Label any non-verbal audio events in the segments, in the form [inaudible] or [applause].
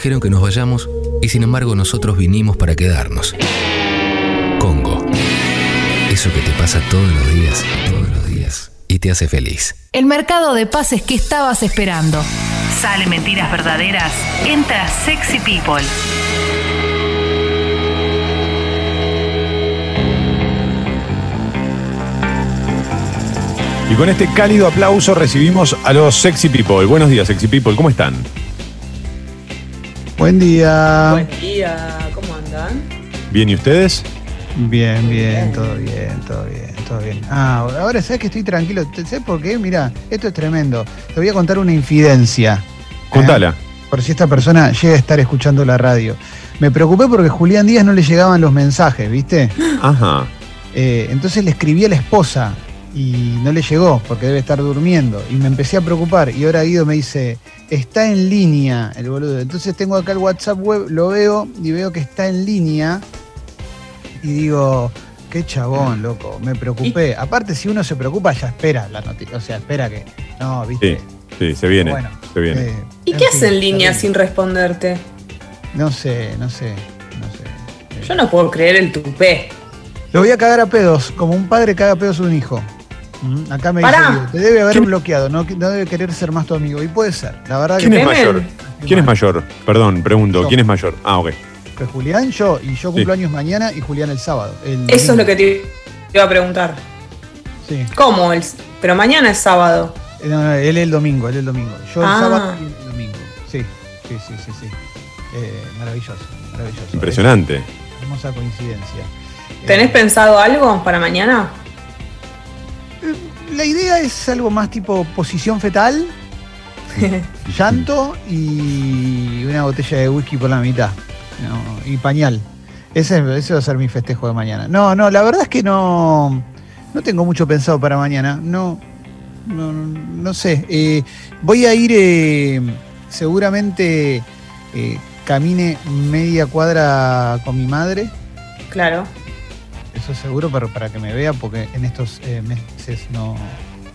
dijeron que nos vayamos y sin embargo nosotros vinimos para quedarnos. Congo. Eso que te pasa todos los días, todos los días, y te hace feliz. El mercado de pases que estabas esperando. Sale mentiras verdaderas. Entra Sexy People. Y con este cálido aplauso recibimos a los Sexy People. Buenos días, Sexy People, ¿cómo están? Buen día. Buen día, ¿cómo andan? ¿Bien y ustedes? Bien, bien, todo bien, todo bien, todo bien. Ah, ahora sabes que estoy tranquilo. ¿Sabes por qué? Mira, esto es tremendo. Te voy a contar una infidencia. Contala. ¿eh? Por si esta persona llega a estar escuchando la radio. Me preocupé porque a Julián Díaz no le llegaban los mensajes, ¿viste? Ajá. Eh, entonces le escribí a la esposa y no le llegó porque debe estar durmiendo. Y me empecé a preocupar. Y ahora Guido me dice, está en línea el boludo. Entonces tengo acá el WhatsApp web, lo veo y veo que está en línea. Y digo, qué chabón, loco. Me preocupé. Aparte, si uno se preocupa, ya espera la noticia. O sea, espera que. No, viste. Sí, sí, se viene. Bueno, se viene. eh, ¿Y qué fin, hace en línea sin responderte? No sé, no sé, no sé. Yo no puedo creer el tupé. Lo voy a cagar a pedos, como un padre caga a pedos a un hijo. Mm, Acá me Pará. dice, te debe haber ¿Quién- bloqueado, no, no debe querer ser más tu amigo. Y puede ser, la verdad ¿Quién que es mayor? ¿Quién es mayor? Perdón, pregunto. Yo. ¿Quién es mayor? Ah, ok. que Julián, yo, y yo cumplo años mañana y Julián el sábado. el Eso es lo que te iba a preguntar. Sí. ¿Cómo? El- Pero mañana es sábado. Eh, No, no, él el domingo, él el domingo. Yo el Ah. sábado y el domingo. Sí, sí, sí, sí, sí. Eh, maravilloso, maravilloso. Impresionante. Es hermosa coincidencia. ¿Tenés Eh, pensado algo para mañana? La idea es algo más tipo posición fetal, [laughs] llanto y una botella de whisky por la mitad. ¿no? Y pañal. Ese, ese va a ser mi festejo de mañana. No, no, la verdad es que no, no tengo mucho pensado para mañana. No, no, no sé. Eh, voy a ir eh, seguramente eh, camine media cuadra con mi madre. Claro. Eso seguro, pero para que me vea, porque en estos eh, meses no,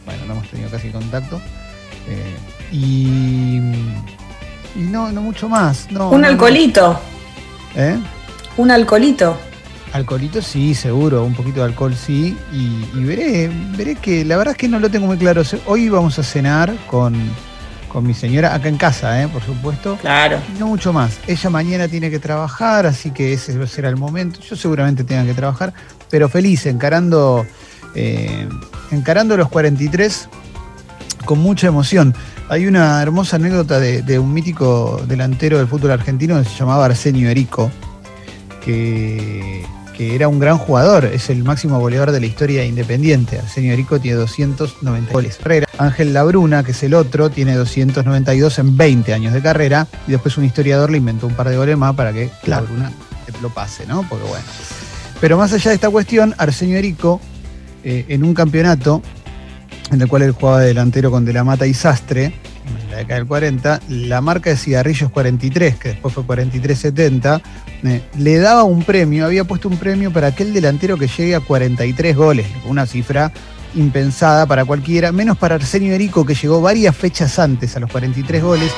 bueno, no hemos tenido casi contacto. Eh, y, y no, no mucho más. No, Un no, alcoholito. ¿Eh? Un alcoholito. Alcoholito sí, seguro, un poquito de alcohol sí. Y, y veré, veré que la verdad es que no lo tengo muy claro. Hoy vamos a cenar con, con mi señora acá en casa, ¿eh? por supuesto. Claro. No mucho más. Ella mañana tiene que trabajar, así que ese será el momento. Yo seguramente tenga que trabajar, pero feliz, encarando, eh, encarando los 43 con mucha emoción. Hay una hermosa anécdota de, de un mítico delantero del fútbol argentino que se llamaba Arsenio Erico, que, que era un gran jugador, es el máximo goleador de la historia de Independiente. Arsenio Erico tiene 290 goles. Carrera. Ángel Labruna, que es el otro, tiene 292 en 20 años de carrera. Y después un historiador le inventó un par de goles más para que Labruna lo pase, ¿no? Porque bueno. Pero más allá de esta cuestión, Arsenio Erico, eh, en un campeonato en el cual él jugaba de delantero con De la Mata y Sastre, la década del 40, la marca de cigarrillos 43, que después fue 4370, eh, le daba un premio, había puesto un premio para aquel delantero que llegue a 43 goles, una cifra impensada para cualquiera, menos para Arsenio Erico, que llegó varias fechas antes a los 43 goles,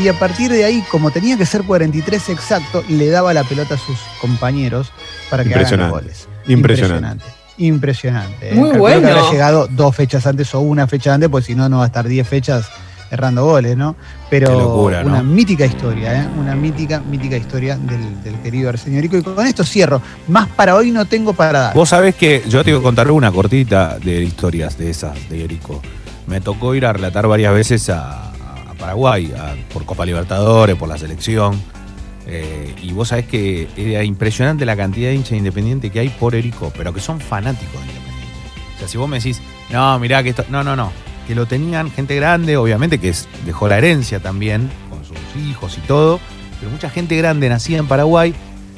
y a partir de ahí, como tenía que ser 43 exacto, le daba la pelota a sus compañeros para que hagan los Impresionante. goles. Impresionante. Impresionante. ¿eh? Muy Calculo bueno. que habrá llegado dos fechas antes o una fecha antes, pues si no, no va a estar 10 fechas errando goles, ¿no? Pero locura, ¿no? una mítica historia, ¿eh? Una mítica, mítica historia del, del querido Arsenio Rico. Y con esto cierro. Más para hoy no tengo para dar. Vos sabés que yo te voy a contar una cortita de historias de esas de Erico. Me tocó ir a relatar varias veces a, a Paraguay, a- por Copa Libertadores, por la selección. Eh, y vos sabés que era impresionante la cantidad de hinchas independientes que hay por Erico, pero que son fanáticos de Independiente. O sea, si vos me decís, no, mirá que esto. No, no, no. Que lo tenían gente grande, obviamente, que dejó la herencia también, con sus hijos y todo. Pero mucha gente grande nacida en Paraguay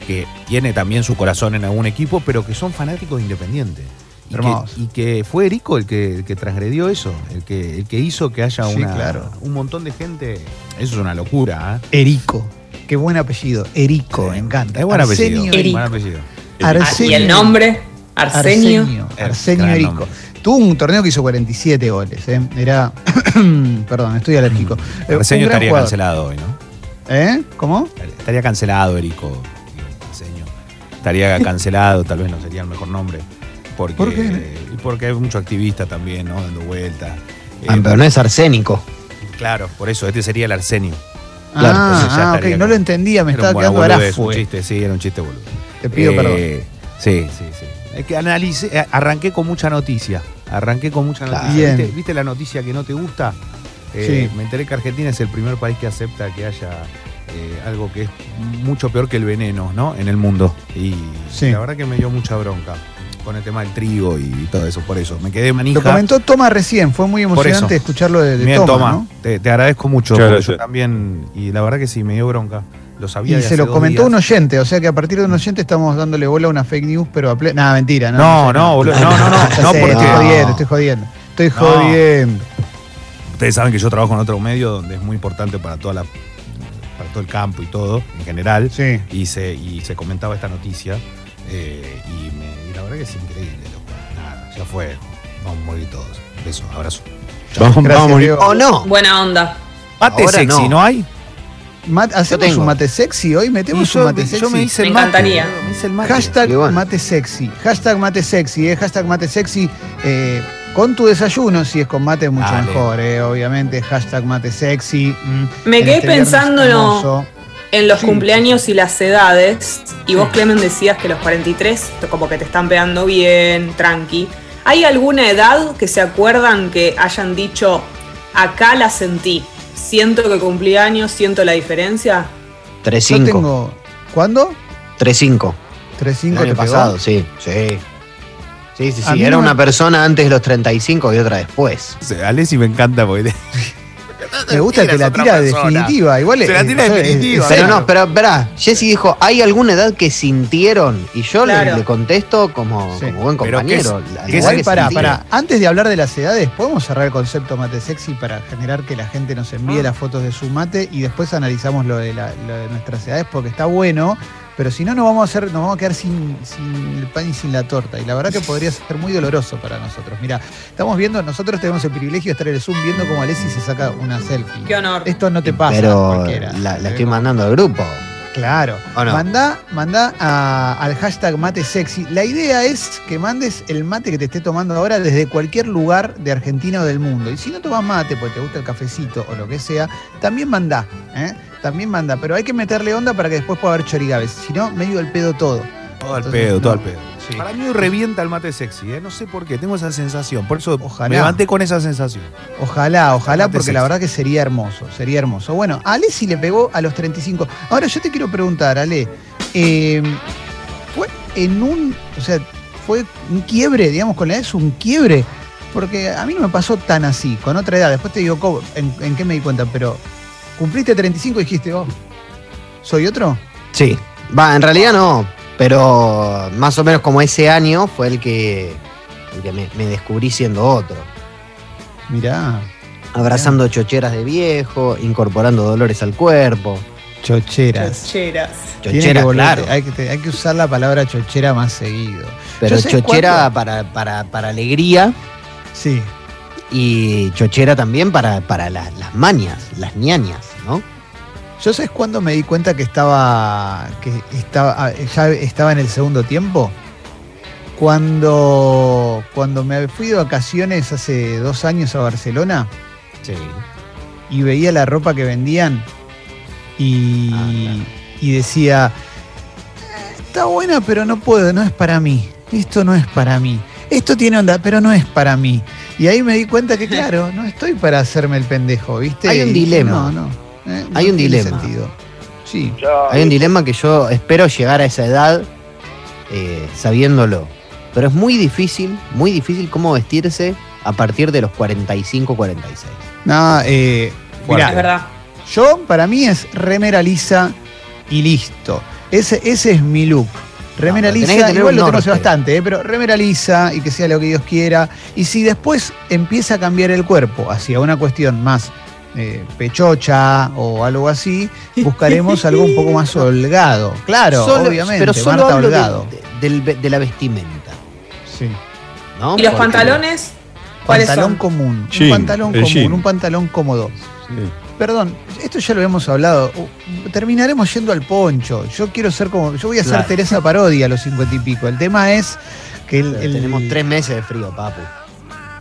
que tiene también su corazón en algún equipo, pero que son fanáticos de Independiente. Y que, Hermoso. y que fue Erico el que, el que transgredió eso, el que, el que hizo que haya Sí, una- claro. un montón de gente. Eso es una locura, ¿eh? Erico. Qué buen apellido. Erico, me encanta. Es buen apellido. Arsenio Erico. Buen apellido. Ah, Arsenio. y el nombre, Arsenio. Arsenio, Erico. Tuvo un torneo que hizo 47 goles. ¿eh? Era. [clears throat] Perdón, estoy alérgico. Eh, un Arsenio gran estaría jugador. cancelado hoy, ¿no? ¿Eh? ¿Cómo? Estaría cancelado, Erico. Arsenio. Estaría cancelado, tal vez no sería el mejor nombre. Porque, ¿Por qué? y porque hay mucho activista también, ¿no? Dando vueltas. Eh, Ah, pero no es arsénico. Claro, por eso, este sería el arsenio. Claro, ah, entonces ya ah, ok, no lo entendía, me Era estaba un quedando grafo. un chiste, sí, era un chiste boludo. Te pido Eh, perdón. Sí, sí, sí. Es que analice, eh, arranqué con mucha noticia. Arranqué con mucha noticia. ¿Viste, viste la noticia que no te gusta? Eh, Sí. Me enteré que Argentina es el primer país que acepta que haya eh, algo que es mucho peor que el veneno, ¿no? En el mundo. Y Sí. la verdad que me dio mucha bronca con el tema del trigo y todo eso. Por eso, me quedé manija. Lo comentó Toma recién, fue muy emocionante escucharlo de, de Bien, Toma, toma, ¿no? te, te agradezco mucho. Yo también, y la verdad que sí, me dio bronca. Lo sabía Y de se hace lo dos comentó días. un oyente, o sea que a partir de un oyente estamos dándole bola a una fake news, pero a ple... Nada, mentira. No, No, no, boludo, no, no, no, Ya no, sé, porque Estoy jodiendo, estoy jodiendo. Estoy No. jodiendo. Ustedes saben que yo trabajo en otro medio donde es muy importante para toda la para todo el campo y todo, en general. Sí. Y se, y se comentaba esta noticia. eh, y, me- y la verdad que es increíble, loco. Nada, ya fue. Vamos a morir todos. Beso, abrazo. Vamos, Gracias, vamos, Leo. ¿O no? Buena onda. Mate Ahora sexy, no. ¿no, hay? Mat- ¿Hacemos tengo. un mate sexy hoy? ¿Metemos yo, un mate yo sexy? me hice Me el mate. encantaría. boludo, Me hice el mate. Hashtag bueno. mate sexy. Hashtag mate sexy, eh. Hashtag mate sexy. eh, con tu desayuno, si es con mate, mucho Dale. mejor, eh, obviamente. Hashtag mate sexy. mm, Me en quedé este hermoso. En los Sí. cumpleaños y las edades, y vos. Clemen, decías que los 43 como que te están pegando bien, tranqui. ¿Hay alguna edad que se acuerdan que hayan dicho, acá la sentí? Siento que cumplí años, siento la diferencia. 3-5. Yo tengo. ¿Cuándo? 3-5. 3-5 El te año pegó. pasado, sí. Sí. Sí, sí, sí. mí Era no una persona antes de los 35 y otra después. A Alessi me encanta porque. [laughs] Me gusta que la tira definitiva. Igual Se la es- tira es- definitiva. es Pero no, pero espera, Jesse dijo, ¿hay alguna edad que sintieron? Y yo le- Claro. le, contesto como, Sí. como buen compañero. ¿qué es- que sentí. pará. Antes de hablar de las edades, ¿podemos cerrar el concepto mate sexy para generar que la gente nos Ah. envíe las fotos de su mate y después analizamos lo de, la- lo de nuestras edades? Porque está bueno, pero si no, nos vamos a, hacer, nos vamos a quedar sin, sin el pan y sin la torta. Y la verdad que podría ser muy doloroso para nosotros. Mira, estamos viendo, nosotros tenemos el privilegio de estar en el Zoom viendo cómo Alessi se saca una selfie. Qué honor. Esto no te pasa Pero cualquiera. la, la estoy mandando al grupo. Claro. ¿O no? Mandá, mandá a- al hashtag mate sexy. La idea es que mandes el mate que te esté tomando ahora desde cualquier lugar de Argentina o del mundo. Y si no tomas mate porque te gusta el cafecito o lo que sea, también mandá. ¿eh? También mandá. Pero hay que meterle onda para que después pueda haber chorigaves. Si no, medio el pedo todo. Todo al Entonces, pedo, no. todo al pedo. Sí. Para mí revienta el mate sexy, ¿eh? no sé por qué, tengo esa sensación. Por eso Ojalá. me levanté con esa sensación. Ojalá, ojalá, porque la verdad que sería hermoso, sería hermoso. Bueno, a Ale sí le pegó a los 35. Ahora yo te quiero preguntar, Ale, eh, ¿fue en un, o sea, fue un quiebre, digamos, con la edad es un quiebre? Porque a mí no me pasó tan así, con otra edad. Después te digo cómo- en, en qué me di cuenta, pero cumpliste 35 y dijiste, oh, ¿soy otro? Sí. Va, en realidad no. Pero más o menos como ese año fue el que, el que me, me descubrí siendo otro. Mirá, Abrazando chocheras de viejo, incorporando dolores al cuerpo. chocheras. Chocheras. Tiene que claro. Hay que, hay que usar la palabra chochera más seguido. Pero chochera para, para, para alegría Sí. y chochera también para, para la- las mañas, las ñañas, ¿no? ¿Yo sabes cuándo me di cuenta que estaba. que estaba. ya estaba en el segundo tiempo? Cuando. Cuando me fui de vacaciones hace dos años a Barcelona Sí. y veía la ropa que vendían y, Ah, claro. y decía. "Eh, Está buena, pero no puedo, no es para mí. Esto no es para mí. Esto tiene onda, pero no es para mí. Y ahí me di cuenta que, [laughs] claro, no estoy para hacerme el pendejo, ¿viste? Hay un dilema. No, no. Eh, no Hay un dilema. sentido. Sí. Hay un dilema que yo espero llegar a esa edad eh, sabiéndolo. Pero es muy difícil, muy difícil cómo vestirse a partir de los 45, 46. No, eh, mirá, Es verdad. yo para mí es remera lisa y listo. Ese, ese es mi look. Remera No, lisa, tener igual lo norte. bastante, eh, pero remera lisa y que sea lo que Dios quiera. Y si después empieza a cambiar el cuerpo hacia una cuestión más eh, pechocha o algo así, buscaremos algo un poco más holgado. Claro, Solo- obviamente, pero solo Marta hablo Holgado. de- la vestimenta. Sí. ¿no? ¿Y los Porque- pantalones? ¿Cuáles Pantalón son? común, Jean, un pantalón común, jean. un pantalón cómodo. Sí. perdón, esto ya lo hemos hablado. Terminaremos yendo al poncho. Yo quiero ser como. Yo voy a ser Claro. Teresa Parodia a los cincuenta y pico. El tema es que el, el- Tenemos tres meses de frío, papu.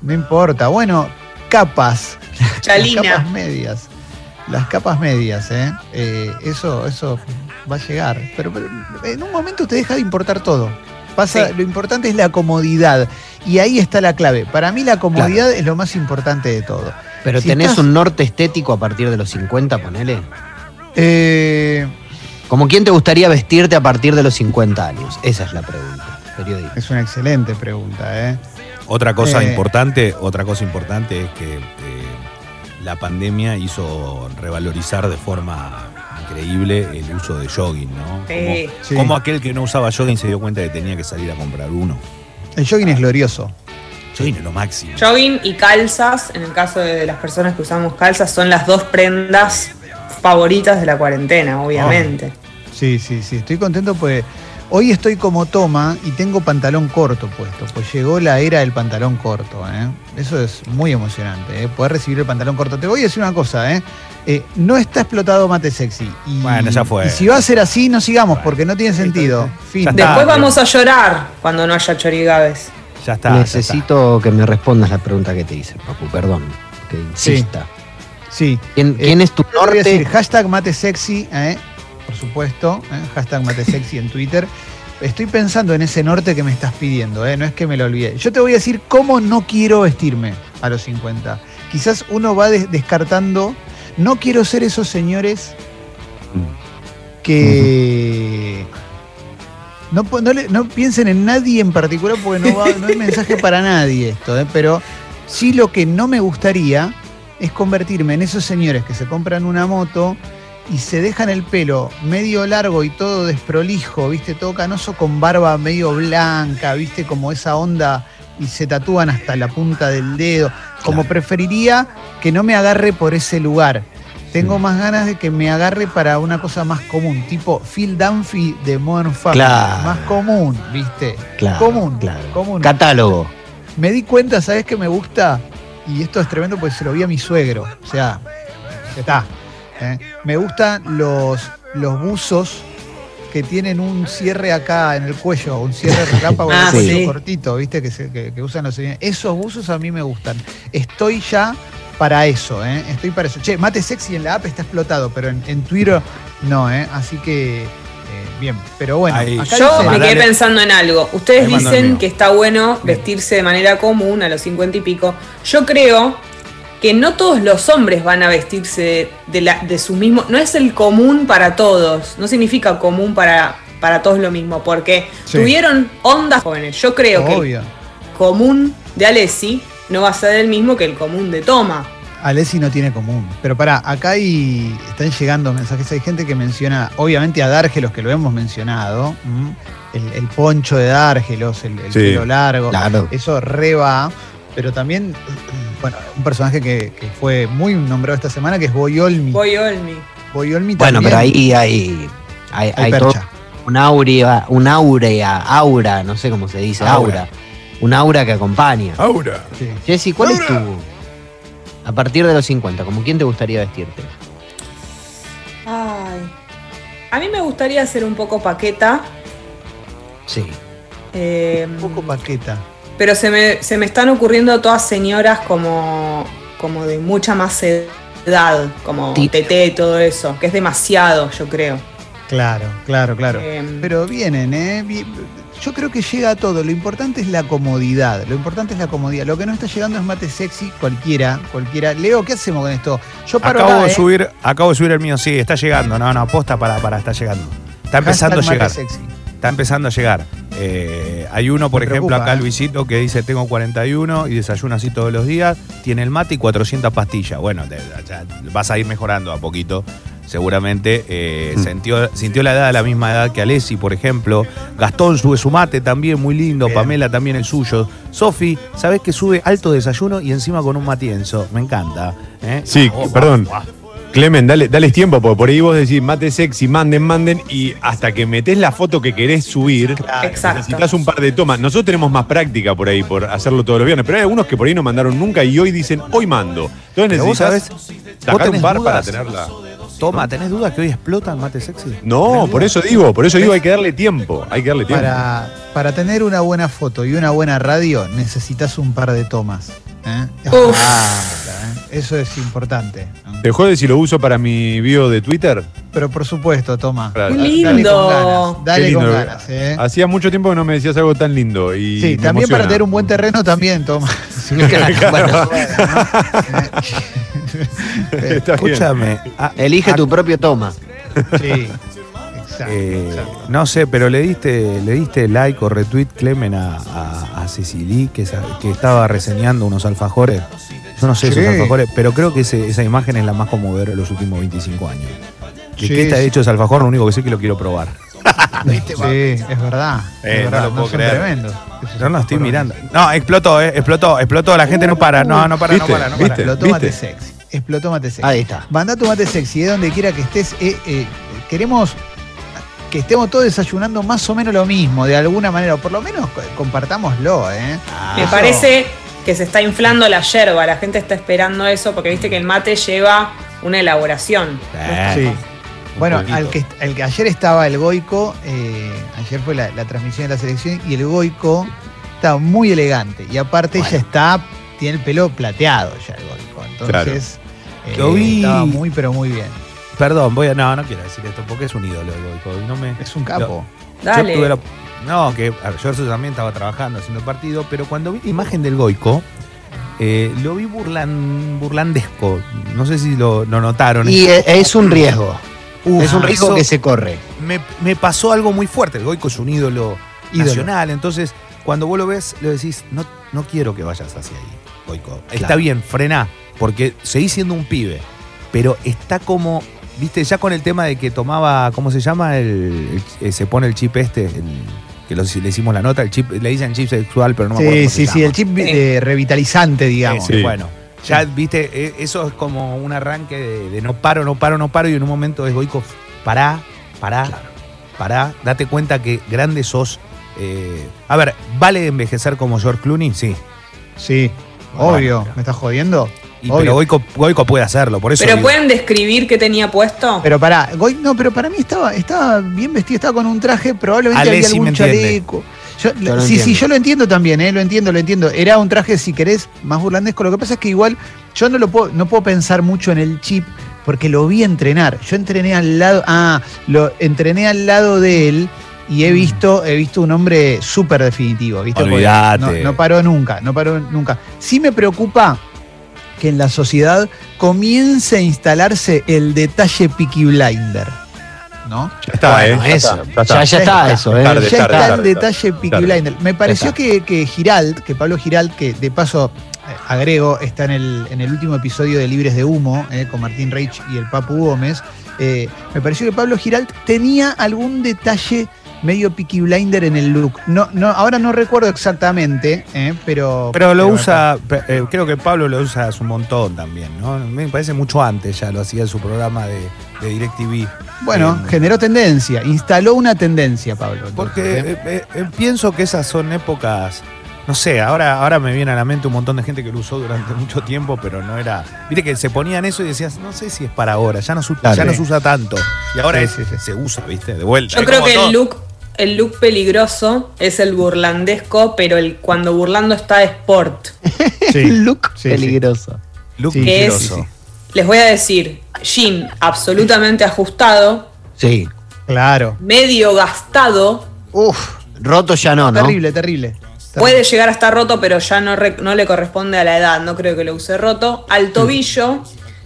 No importa. Bueno, capas. Las Chalina. capas medias. Las capas medias, ¿eh? Eh, eso, eso va a llegar. Pero, pero en un momento te deja de importar todo. Pasa, Sí. Lo importante es la comodidad. Y ahí está la clave. Para mí la comodidad es lo más importante de todo. Pero Si tenés estás- un norte estético a partir de los 50, ponele. Eh, ¿Como quién te gustaría vestirte a partir de los 50 años? Esa es la pregunta, periodista. es una excelente pregunta, ¿eh? Otra cosa Eh. importante, otra cosa importante es que eh, la pandemia hizo revalorizar de forma increíble el uso de jogging, ¿no? Sí. Como, Sí. como aquel que no usaba jogging se dio cuenta que tenía que salir a comprar uno. El jogging es glorioso. Jogging es lo máximo. Jogging y calzas, en el caso de las personas que usamos calzas, son las dos prendas favoritas de la cuarentena, obviamente. Sí, sí, sí. Estoy contento porque hoy estoy como toma y tengo pantalón corto puesto. Pues llegó la era del pantalón corto, ¿eh? Eso es muy emocionante, ¿eh? Poder recibir el pantalón corto. Te voy a decir una cosa, ¿eh? Eh, no está explotado mate sexy. Y, Bueno, ya fue. Y si va a ser así, no sigamos porque no tiene sentido. Fin. Después vamos a llorar cuando no haya chorigabes. Ya está. ya está. Necesito que me respondas la pregunta que te hice, papu, perdón. Que insista. Sí. ¿Quién, Eh, quién es tu norte? decir, hashtag mate sexy, ¿eh? Por supuesto, ¿eh? hashtag mate sexy en Twitter. Estoy pensando en ese norte que me estás pidiendo, ¿eh? no es que me lo olvide. Yo te voy a decir cómo no quiero vestirme a los 50. Quizás uno va des- descartando, no quiero ser esos señores que... No, piensen en nadie en particular porque no, va- [laughs] no hay mensaje para nadie esto, ¿eh? pero sí lo que no me gustaría es convertirme en esos señores que se compran una moto y se dejan el pelo medio largo y todo desprolijo, viste, todo canoso con barba medio blanca, viste, como esa onda y se tatúan hasta la punta del dedo. Como Claro. preferiría que no me agarre por ese lugar. Tengo más ganas de que me agarre para una cosa más común, tipo Phil Dunphy de Modern Family. Claro. Más común, viste. Claro, común, claro. común. Catálogo. Me di cuenta, ¿sabes qué me gusta? Y esto es tremendo porque se lo vi a mi suegro. O sea, ya está. ¿Eh? Me gustan los, los buzos que tienen un cierre acá en el cuello, un cierre [laughs] relámpago en el Ah, cuello sí. cortito, ¿viste? Que, se- que- que usan los señores. Esos buzos a mí me gustan. Estoy ya para eso, ¿eh? Estoy para eso. Che, mate sexy en la app está explotado, pero en, en Twitter no, ¿eh? Así que, eh, bien. Pero bueno, Ahí. acá Yo dice- me quedé pensando en algo. Ustedes dicen que está bueno Bien. vestirse de manera común a los 50 y pico. Yo creo que no todos los hombres van a vestirse de, la, de su mismo. No es el común para todos. No significa común para, para todos lo mismo. Porque Sí. tuvieron ondas jóvenes. Yo creo que el común de Alessi no va a ser el mismo que el común de Toma. Alessi no tiene común. Pero pará, acá hay, están llegando mensajes. Hay gente que menciona, obviamente a Dárgelos, que lo hemos mencionado. El, el poncho de Dárgelos, el, el Sí. pelo largo. Claro. Eso reba. Pero también, bueno, un personaje que, que fue muy nombrado esta semana, que es Boyolmi. Boyolmi Bueno, también. pero ahí hay, hay, hay hay todo percha. un aurea, un aurea, aura, no sé cómo se dice, Aura. aura. Un aura que acompaña. Ahora. Sí. Jessy, ¿cuál es tu. A partir de los 50, ¿como quién te gustaría vestirte? Ay. A mí me gustaría ser un poco paqueta. Sí. eh, Un poco paqueta. Pero se me, se me están ocurriendo todas señoras como, como de mucha más edad, como Tete y todo eso, que es demasiado, yo creo. Claro, claro, claro. Em, Pero vienen, ¿eh? Yo creo que llega a todo. Lo importante es la comodidad. Lo importante es la comodidad. Lo que no está llegando es mate sexy, cualquiera, cualquiera. Leo, ¿qué hacemos con esto? Yo paro Acabo acá, de ¿eh? subir, acabo de subir el mío, sí, está llegando. No, no, aposta para, para, está llegando. Está empezando Hashtag a llegar. mate sexy. Está empezando a llegar. Eh, hay uno, por Me ejemplo, preocupa, acá ¿eh? Luisito, que dice tengo 41 y desayuno así todos los días. Tiene el mate y 400 pastillas. Bueno, te- ya vas a ir mejorando a poquito. Seguramente eh, Mm. sintió, sintió la edad a la misma edad que Alessi, por ejemplo. Gastón sube su mate también, muy lindo. Bien. Pamela también el suyo. Sofi, ¿sabés que sube alto desayuno y encima con un matienzo? Me encanta. ¿eh? Sí, Ah, oh, perdón. ah, Clemen, dale, dales tiempo, porque por ahí vos decís mate sexy, manden, manden, y hasta que metés la foto que querés subir, necesitas un par de tomas. Nosotros tenemos más práctica por ahí, por hacerlo todos los viernes, pero hay algunos que por ahí no mandaron nunca y hoy dicen, hoy mando. Entonces Pero vos necesitas sacar un par para tenerla. Toma, ¿tenés dudas que hoy explota el mate sexy? No, ¿Tenés por eso digo, por eso digo, hay que darle tiempo, hay que darle tiempo. Para, para tener una buena foto y una buena radio necesitas un par de tomas. ¿Eh? Uf. Ah, ¿eh? Eso es importante. ¿no? ¿Te jode si lo uso para mi bio de Twitter? Pero por supuesto, toma. Claro. Qué Dale lindo. con ganas. Dale Qué con ganas. ¿eh? Hacía mucho tiempo que no me decías algo tan lindo. Y Sí, me también para tener un buen terreno también, toma. [laughs] Bueno, [laughs] Está bien. Escúchame, ah, elige tu propio toma. Sí. Exacto, eh, exacto. no sé, pero le diste, le diste like o retweet Clemen a, a, a Cecily, que, que estaba reseñando unos alfajores. Yo no sé Sí. esos alfajores, pero creo que ese- esa imagen es la más conmovedora de los últimos 25 años. ¿De Sí, qué está sí. hecho ese alfajor? Lo único que sé es que lo quiero probar. [laughs] Sí, es verdad. Eh, es no verdad, lo puedo son creer. tremendos. Yo no estoy mirando. No, explotó, eh, explotó, explotó. La gente no para, no, no para, no ¿Viste? para, no para. ¿Viste? Explotó mate sexy. Explotó mate sexy. Ahí está. Mandá tu mate sexy, de donde quiera que estés. eh, eh, queremos que estemos todos desayunando más o menos lo mismo, de alguna manera, o por lo menos co- compartámoslo, ¿eh? Me Eso- parece que se está inflando la yerba, la gente está esperando eso porque viste que el mate lleva una elaboración. Sí. Bueno, al que, al que ayer estaba el Goico, eh, ayer fue la, la transmisión de la selección y el Goico estaba muy elegante. Y aparte Bueno. ya está, tiene el pelo plateado ya el Goico. Entonces, eh, Lo vi. estaba muy, pero muy bien. Perdón, voy a. No, no quiero decir esto porque es un ídolo el Goico. y No me, Es un capo. Dale. tuve la- no, que a ver, yo también estaba trabajando haciendo partido, pero cuando vi la imagen del Goico, eh, lo vi burlan, burlandesco. No sé si lo, lo notaron. Y e- es un riesgo. Uf, es un riesgo eso que se corre. me, me pasó algo muy fuerte. El Goico es un ídolo, Ídolo. nacional, entonces cuando vos lo ves, le decís, no, no quiero que vayas hacia ahí, Goico. Está bien, frená, porque seguís siendo un pibe, pero está como, viste, ya con el tema de que tomaba, ¿cómo se llama? El, el- eh, se pone el chip este, el- que lo- le hicimos la nota, el chip, le dicen chip sexual, pero no me acuerdo. sí, cómo se sí, sí, llama. el chip eh, revitalizante, digamos. Ese, Sí. Bueno, ya viste, eh, eso es como un arranque de, de no paro, no paro, no paro, y en un momento es Goico, pará, pará, pará, date cuenta que grande sos. eh, a ver, ¿vale envejecer como George Clooney? Sí. Sí, Bueno, obvio. ¿Me estás jodiendo? Y, pero Goico, Goico puede hacerlo, por eso. Pero digo, pueden describir qué tenía puesto. Pero pará, Goy- no, pero para mí estaba, estaba bien vestido, estaba con un traje, probablemente Ale había algún chaleco. Yo- Yo lo sí, sí, yo lo entiendo también, eh, lo entiendo, lo entiendo. Era un traje, si querés, más burlandesco. Lo que pasa es que igual yo no lo puedo, no puedo pensar mucho en el chip porque lo vi entrenar. Yo entrené al lado, ah, lo entrené al lado de él y he visto, he visto un hombre súper definitivo, ¿viste? No paró nunca, no paró nunca. Sí me preocupa que en la sociedad comience a instalarse el detalle Peaky Blinder, ¿no? Ya está, Bueno, ¿eh? eso. Ya está. Ya, ya está eso, ¿eh? Tarde, ya tarde, está el tarde, detalle Peaky tarde. Blinder. Me pareció que, que Giralt, que Pablo Giralt, que de paso eh, agrego, está en el, en el último episodio de Libres de Humo, eh, con Martín Reich y el Papu Gómez, eh, me pareció que Pablo Giralt tenía algún detalle medio Peaky Blinder en el look. No, no, ahora no recuerdo exactamente, eh, pero... Pero lo usa, eh, creo que Pablo lo usa hace un montón también, ¿no? Me parece mucho antes ya lo hacía en su programa de, de DirecTV. Bueno, Eh, generó tendencia, instaló una tendencia, Pablo. Porque ¿eh? eh, eh, pienso que esas son épocas, no sé, ahora, ahora me viene a la mente un montón de gente que lo usó durante [laughs] mucho tiempo, pero no era. Viste que se ponían eso y decías, no sé si es para ahora, ya no, se- Claro. ya no se usa tanto. Y ahora Sí, es- sí, sí. se usa, ¿viste? De vuelta. Yo Es creo que todo. el look, el look peligroso es el burlandesco, pero el cuando burlando está de sport. [laughs] Sí. Look Sí, sí. peligroso. Look Sí, que es- peligroso. Les voy a decir, jean absolutamente ajustado, Sí. Claro. medio gastado, Uf, roto ya no, ¿no? Terrible, terrible. puede llegar a estar roto, pero ya no, re- no le corresponde a la edad, no creo que lo use roto, al tobillo.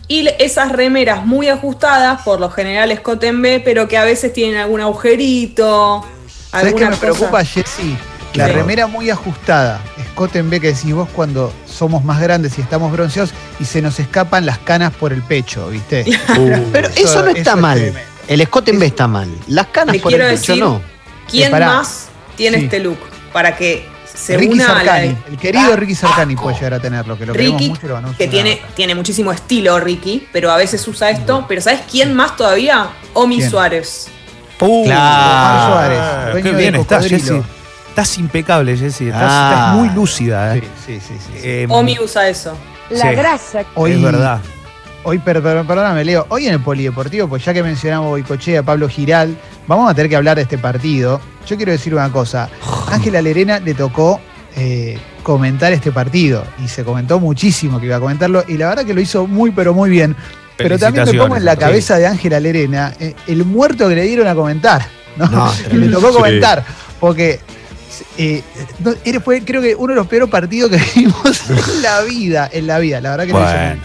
Y esas remeras muy ajustadas, por lo general Scott en B, pero que a veces tienen algún agujerito. ¿Sabes qué me cosa. preocupa, Jessy? La Sí. remera muy ajustada. Scott en B que decís vos cuando somos más grandes y estamos bronceados y se nos escapan las canas por el pecho, ¿viste? [laughs] Pero eso, no está es mal. El escote en B está mal. Las canas Te por el pecho decir- no. ¿Quién Eh, pará. más tiene Sí. este look? Para que se Ricky una a la Sarcani, de- el querido Ricky Sarcani puede llegar a tenerlo, que lo queremos Ricky, mucho lo que tiene, muchísimo estilo, Ricky, pero a veces usa esto. Pero ¿sabes quién más todavía? Omi ¿Quién? Suárez. Uh, Omar Suárez, dueño qué bien estás. Jessy. Estás impecable, Jessy. Estás, Ah. estás muy lúcida. Sí, eh. sí, sí. sí, sí. Eh, Omi usa eso. La sí, grasa. Hoy, Es verdad. Hoy, per- per- perdóname, Leo, hoy en el Polideportivo, pues ya que mencionamos Boicochea, Pablo Giral, vamos a tener que hablar de este partido. Yo quiero decir una cosa. [sighs] Ángela Lerena le tocó eh, comentar este partido y se comentó muchísimo que iba a comentarlo y la verdad que lo hizo muy, pero muy bien. Pero también me pongo en la cabeza de Ángela Lerena eh, el muerto que le dieron a comentar. ¿no? No, Que [laughs] le tocó Sí. comentar. Porque eh, no, fue creo que uno de los peores partidos que [laughs] vimos en la vida. En la vida. La verdad que Bueno.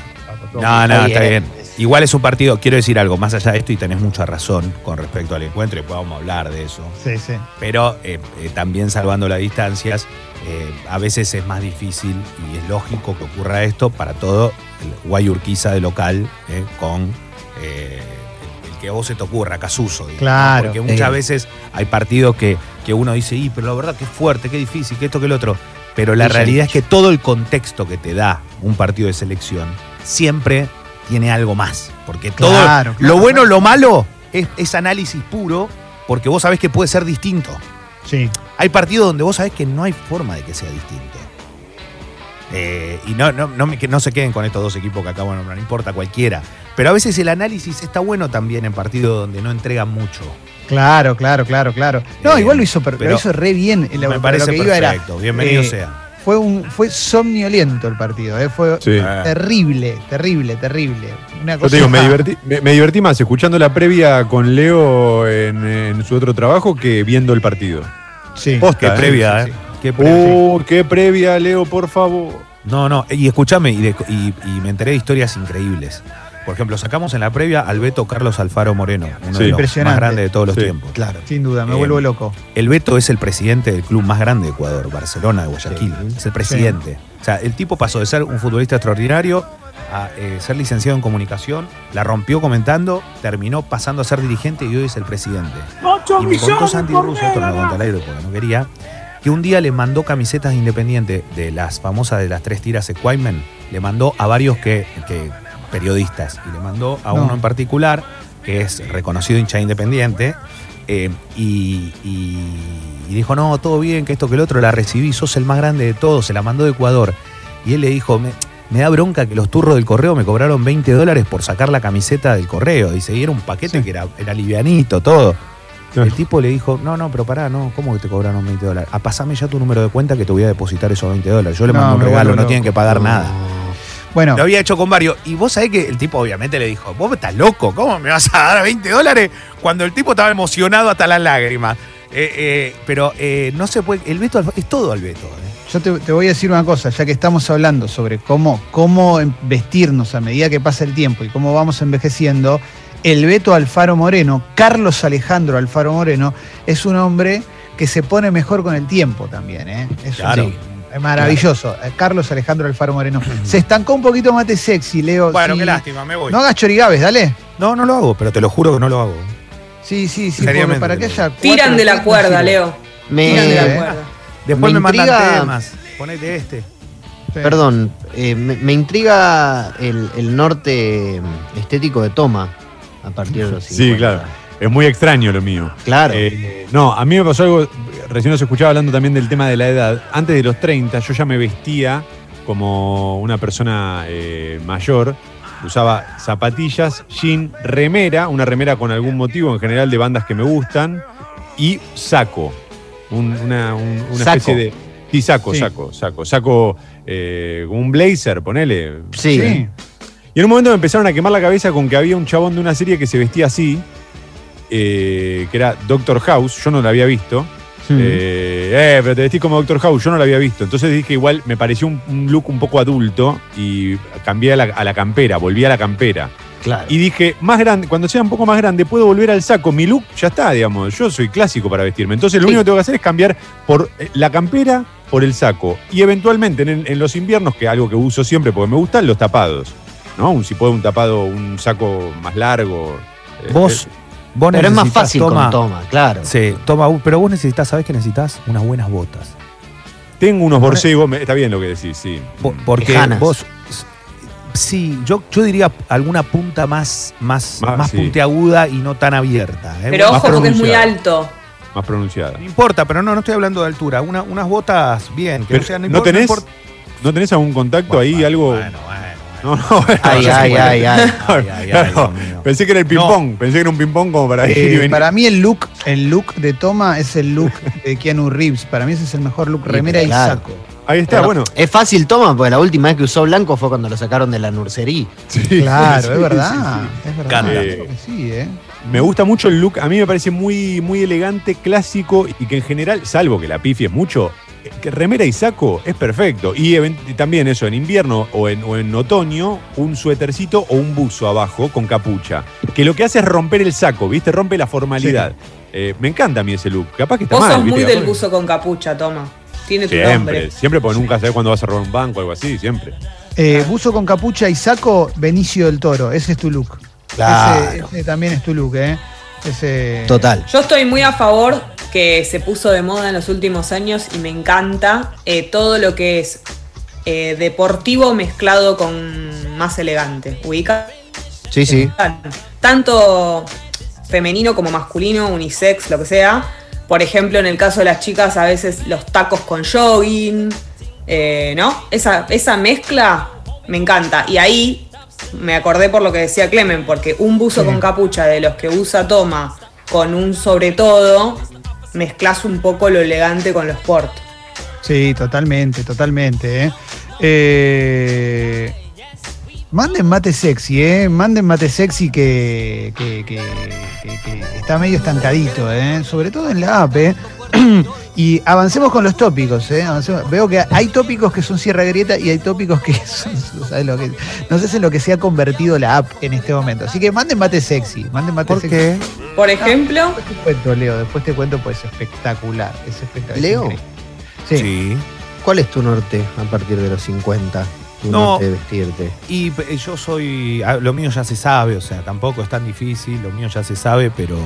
muy- No, no, Está está bien. Igual es un partido, quiero decir algo, más allá de esto, y tenés mucha razón con respecto al encuentro, y podamos hablar de eso. Sí, sí. Pero eh, eh, también salvando las distancias, eh, a veces es más difícil y es lógico que ocurra esto para todo Guayurquiza de local eh, con eh, el, que a vos se te ocurra, Casuso. Claro. Porque muchas veces hay partidos que, que uno dice, y pero la verdad que es fuerte, qué difícil, que esto, que el otro. Pero la Sí, sí. realidad es que todo el contexto que te da un partido de selección siempre tiene algo más. Porque todo Claro, claro, lo bueno, claro. lo malo es, es análisis puro, porque vos sabés que puede ser distinto. Sí. Hay partidos donde vos sabés que no hay forma de que sea distinto. Eh, y no, no, no, me- que no se queden con estos dos equipos que acabo de nombrar, no importa cualquiera. Pero a veces el análisis está bueno también en partidos donde no entregan mucho. Claro, claro, claro, claro. No, Eh, igual lo hizo, per- pero lo hizo re bien. En la- Me pero parece lo que iba era, perfecto, bienvenido eh, sea. fue un fue somnioliento el partido, eh, fue Sí. Ah. terrible, terrible, terrible. Una Yo te digo, me divertí, me, me divertí más escuchando la previa con Leo en, en su otro trabajo que viendo el partido. Sí. Posta, Qué eh, previa, sí, ¿eh? Qué previa. Uh, qué previa, Leo, por favor. No, no, y escúchame, y, de- y- y me enteré de historias increíbles. Por ejemplo, sacamos en la previa al Beto Carlos Alfaro Moreno, uno Sí. de los más grandes de todos los Sí. tiempos. Claro. Sin duda, me Eh, vuelvo loco. El Beto es el presidente del club más grande de Ecuador, Barcelona de Guayaquil. Sí. Es el presidente. O sea, el tipo pasó de ser un futbolista extraordinario a eh, ser licenciado en comunicación, la rompió comentando, terminó pasando a ser dirigente y hoy es el presidente. y me contó Santi Russo, esto no lo conté al aire porque no quería, que un día le mandó camisetas de Independiente de las famosas de las tres tiras Equipment, le mandó a varios que, que- periodistas y le mandó a No. uno en particular que es reconocido hincha de Independiente eh, y, y- y dijo, no, todo bien, que esto, que el otro, la recibí, sos el más grande de todos, se la mandó de Ecuador. Y él le dijo, me, me da bronca que los turros del correo me cobraron 20 dólares por sacar la camiseta del correo. Dice, y era un paquete que era, era livianito, todo. El tipo le dijo, no, no, pero pará, no, ¿cómo que te cobraron 20 dólares? Ah, pasame ya tu número de cuenta que te voy a depositar esos 20 dólares. Yo le No, mando un regalo, no tienen que pagar nada. Bueno, Lo había hecho con varios. Y vos sabés que el tipo obviamente le dijo, vos estás loco, ¿cómo me vas a dar 20 dólares? Cuando el tipo estaba emocionado hasta las lágrimas. Eh, eh, pero eh, no se puede, el Beto es todo al Beto. eh. yo te, te voy a decir una cosa, ya que estamos hablando sobre cómo, cómo vestirnos a medida que pasa el tiempo y cómo vamos envejeciendo, el Beto Alfaro Moreno, Carlos Alejandro Alfaro Moreno, es un hombre que se pone mejor con el tiempo también. ¿eh? Es Claro. es maravilloso. Eh, Carlos Alejandro Alfaro Moreno. Se estancó un poquito más de sexy, Leo. Bueno, sí. qué lástima, me voy. No hagas chorigaves, dale. No, no lo hago, pero te lo juro que no lo hago. Sí, sí, sí, para que haya. Tiran de la cuerda. Leo. Me, Tiran de la Eh, cuerda. Después Me me, mandan intriga- temas. Ponete este. Sí. Perdón, eh, me, me intriga el, el norte estético de Toma a partir de los 50. Sí, claro. Es muy extraño lo mío. Claro. Eh, no, a mí me pasó algo, recién nos escuchaba hablando también del tema de la edad. Antes de los 30 yo ya me vestía como una persona eh, mayor. Usaba zapatillas, jean, remera, una remera con algún motivo, en general de bandas que me gustan, y saco. Un- una un- una Saco. especie de... Sí, saco, Sí. saco, saco. Saco eh, un blazer, ponele. sí. Sí. Y en un momento me empezaron a quemar la cabeza con que había un chabón de una serie que se vestía así, eh, que era Doctor House, yo no la había visto. Eh, eh, pero te vestís como Doctor House, yo no la había visto. Entonces dije igual me pareció un, un look un poco adulto y cambié a la, a la campera, volví a la campera. claro. Y dije, más grande, cuando sea un poco más grande, puedo volver al saco. Mi look ya está, digamos. Yo soy clásico para vestirme. Entonces lo Sí. único que tengo que hacer es cambiar por eh, la campera por el saco. Y eventualmente en, en los inviernos, que es algo que uso siempre porque me gustan, los tapados. ¿No? Un, si puedo un tapado, un saco más largo. eh, Vos, eh, vos Pero es más necesitas, fácil toma, con Toma, claro. Sí, toma, pero vos necesitas, ¿sabés qué necesitas? Unas buenas botas. Tengo unos borcegos, me- está bien lo que decís, sí. Po- Porque Lejanas. vos. Sí, yo, yo diría alguna punta más, más, Más, más sí. puntiaguda y no tan abierta. ¿eh? Pero más ojo porque es muy alto. Más pronunciada. No importa, pero no, no estoy hablando de altura. Una- unas botas bien. Que Pero, no, sean, ¿no, importa- tenés, importa- ¿No tenés algún contacto ahí, Bueno, algo? Bueno, bueno, bueno. No, no, bueno, Ay, ay, ay, [laughs] ay. Ay, ay, ay, Claro, Dios mío. pensé que era el No. ping-pong, pensé que era un ping-pong como para ir y Eh, venir. para mí el look, el look de Toma es el look de Keanu Reeves. Para mí ese es el mejor look, remera y claro. saco. Ahí está, bueno. Es fácil, toma, porque la última vez que usó blanco fue cuando lo sacaron de la nursería. Sí, [laughs] Claro, sí, es verdad. sí. Es verdad. Canta. claro que sí, ¿eh? Me gusta mucho el look, a mí me parece muy, muy elegante, clásico y que en general, salvo que la pifie es mucho, eh, que remera y saco es perfecto. Y, también eso, en invierno o en, o en otoño, un suétercito o un buzo abajo con capucha. Que lo que hace es romper el saco, ¿viste? Rompe la formalidad. Eh, me encanta a mí ese look. Capaz que está Vos mal. sos ¿viste? muy del buzo con capucha, toma. Tiene tu Siempre, nombre. siempre porque nunca sabes cuándo vas a robar un banco o algo así, siempre. Eh, buzo con capucha y saco, Benicio del Toro. Ese es tu look. Claro. Ese, ese también es tu look, ¿eh? Ese, Total. Yo estoy muy a favor que se puso de moda en los últimos años y me encanta eh, todo lo que es eh, deportivo mezclado con más elegante. ¿Ubica? Sí, sí. Tanto femenino como masculino, unisex, lo que sea. Por ejemplo, en el caso de las chicas, a veces los tacos con jogging, eh, ¿no? Esa, esa mezcla me encanta. Y ahí me acordé por lo que decía Clemen, porque un buzo Sí. con capucha de los que usa Toma con un sobre todo, mezclas un poco lo elegante con lo sport. Sí, totalmente, totalmente. ¿eh? Eh, manden mate sexy, ¿eh? Manden mate sexy que, que- que- está medio estancadito, ¿eh? Sobre todo en la app, ¿eh? [clears throat] Y avancemos con los tópicos, ¿eh? Avancemos. Veo que hay tópicos que son cierra grieta y hay tópicos que [laughs] son, ¿sabes lo que? No sé si en lo que se ha convertido la app en este momento. Así que manden mate sexy, manden mate ¿Por sexy. qué? Por ejemplo, Después te cuento, Leo, después te cuento, pues es espectacular. Es espectacular. es ¿Leo? Sí. ¿Cuál es tu norte a partir de los 50? Tu No. norte de vestirte. Y eh, yo soy. ah, Lo mío ya se sabe, o sea, tampoco es tan difícil, lo mío ya se sabe, pero.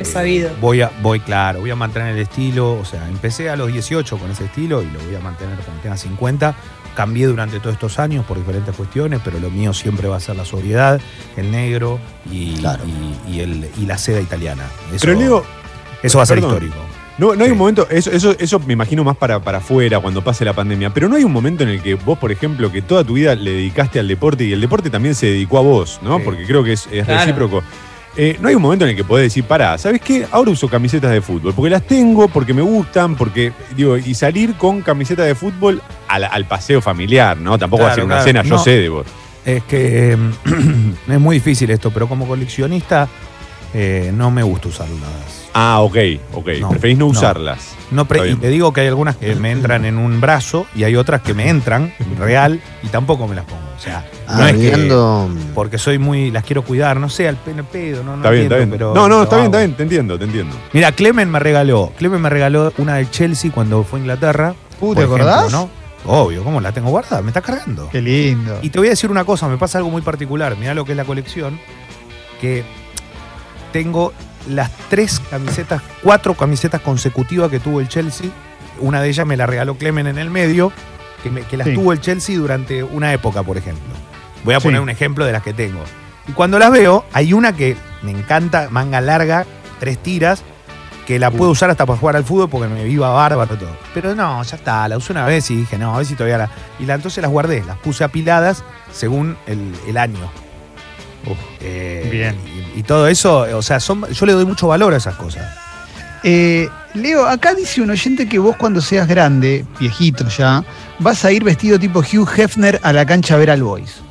Es eh, sabido. Voy a, voy, claro, voy a mantener el estilo. O sea, empecé a los 18 con ese estilo y lo voy a mantener cuando tenga 50. Cambié durante todos estos años por diferentes cuestiones, pero lo mío siempre va a ser la sobriedad, el negro y, Claro. y, y el, y la seda italiana. Eso, Pero Leo, eso va a ser perdón. histórico. No, no hay Sí. un momento, eso, eso, eso me imagino más para, para afuera cuando pase la pandemia, pero no hay un momento en el que vos, por ejemplo, que toda tu vida le dedicaste al deporte y el deporte también se dedicó a vos, ¿no? Sí. Porque creo que es, es Claro. recíproco. Eh, no hay un momento en el que podés decir, pará, ¿sabes qué? Ahora uso camisetas de fútbol, porque las tengo, porque me gustan, porque, digo, y salir con camiseta de fútbol al, al paseo familiar, ¿no? Tampoco va a Claro, ser una claro. cena, yo sé de vos. Es que mm, [clears throat] es muy difícil esto, pero como coleccionista eh, no me gusta usarlas. Ah, ok, ok. No, Preferís no no. usarlas. No pre- Está y te digo que hay algunas que me entran en un brazo y hay otras que me entran real y tampoco me las pongo. O sea, no es que porque soy muy, las quiero cuidar, no sé, al pene pedo, no, no Está bien, está entiendo, bien. pero no, no, está bien, está bien, te entiendo, te entiendo. Mira, Clemen me regaló, Clemen me regaló una del Chelsea cuando fue a Inglaterra. Uh, ¿te ejemplo, acordás? ¿no? Obvio, ¿cómo la tengo guardada? Me está cargando. Qué lindo. Y te voy a decir una cosa, me pasa algo muy particular. Mirá lo que es la colección. Que tengo las tres camisetas, cuatro camisetas consecutivas que tuvo el Chelsea. Una de ellas me la regaló Clemen en el medio, que, me- que las Sí. tuvo el Chelsea durante una época, por ejemplo. Voy a Sí. poner un ejemplo de las que tengo. Y cuando las veo, hay una que me encanta, manga larga, tres tiras, que la puedo usar hasta para jugar al fútbol porque me viva bárbaro todo. Pero no, ya está, la usé una vez y dije, no, a ver si todavía la. Y la, entonces las guardé, las puse apiladas según el, el año. Eh, Bien. Y, y todo eso, o sea, son, yo le doy mucho valor a esas cosas. Eh, Leo, acá dice un oyente que vos cuando seas grande, viejito ya, vas a ir vestido tipo Hugh Hefner a la cancha a ver al Boys. [laughs]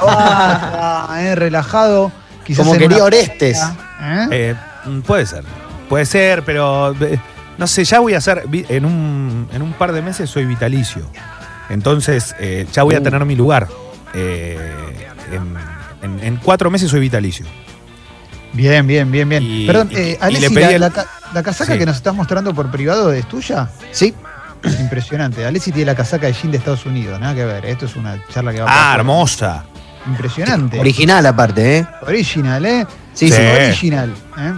Ah, eh, relajado. Quizás Como quería Orestes. ¿Eh? Eh, mm, puede ser, puede ser, pero eh, no sé, ya voy a ser, vi- en un, en un par de meses soy vitalicio. Entonces, eh, ya voy a Uh. tener mi lugar. Eh, en, en- en cuatro meses soy vitalicio. Bien, bien, bien, bien. Y- Perdón, eh, Alessi, le pedí la, el- la ca- la casaca Sí. que nos estás mostrando por privado es tuya? Sí. Impresionante. Alessi tiene la casaca de jean de Estados Unidos, nada que ver. Esto es una charla que va Ah, para afuera. hermosa. Impresionante. Original aparte, ¿eh? Original, ¿eh? Sí, Sí. sí. Original. ¿eh?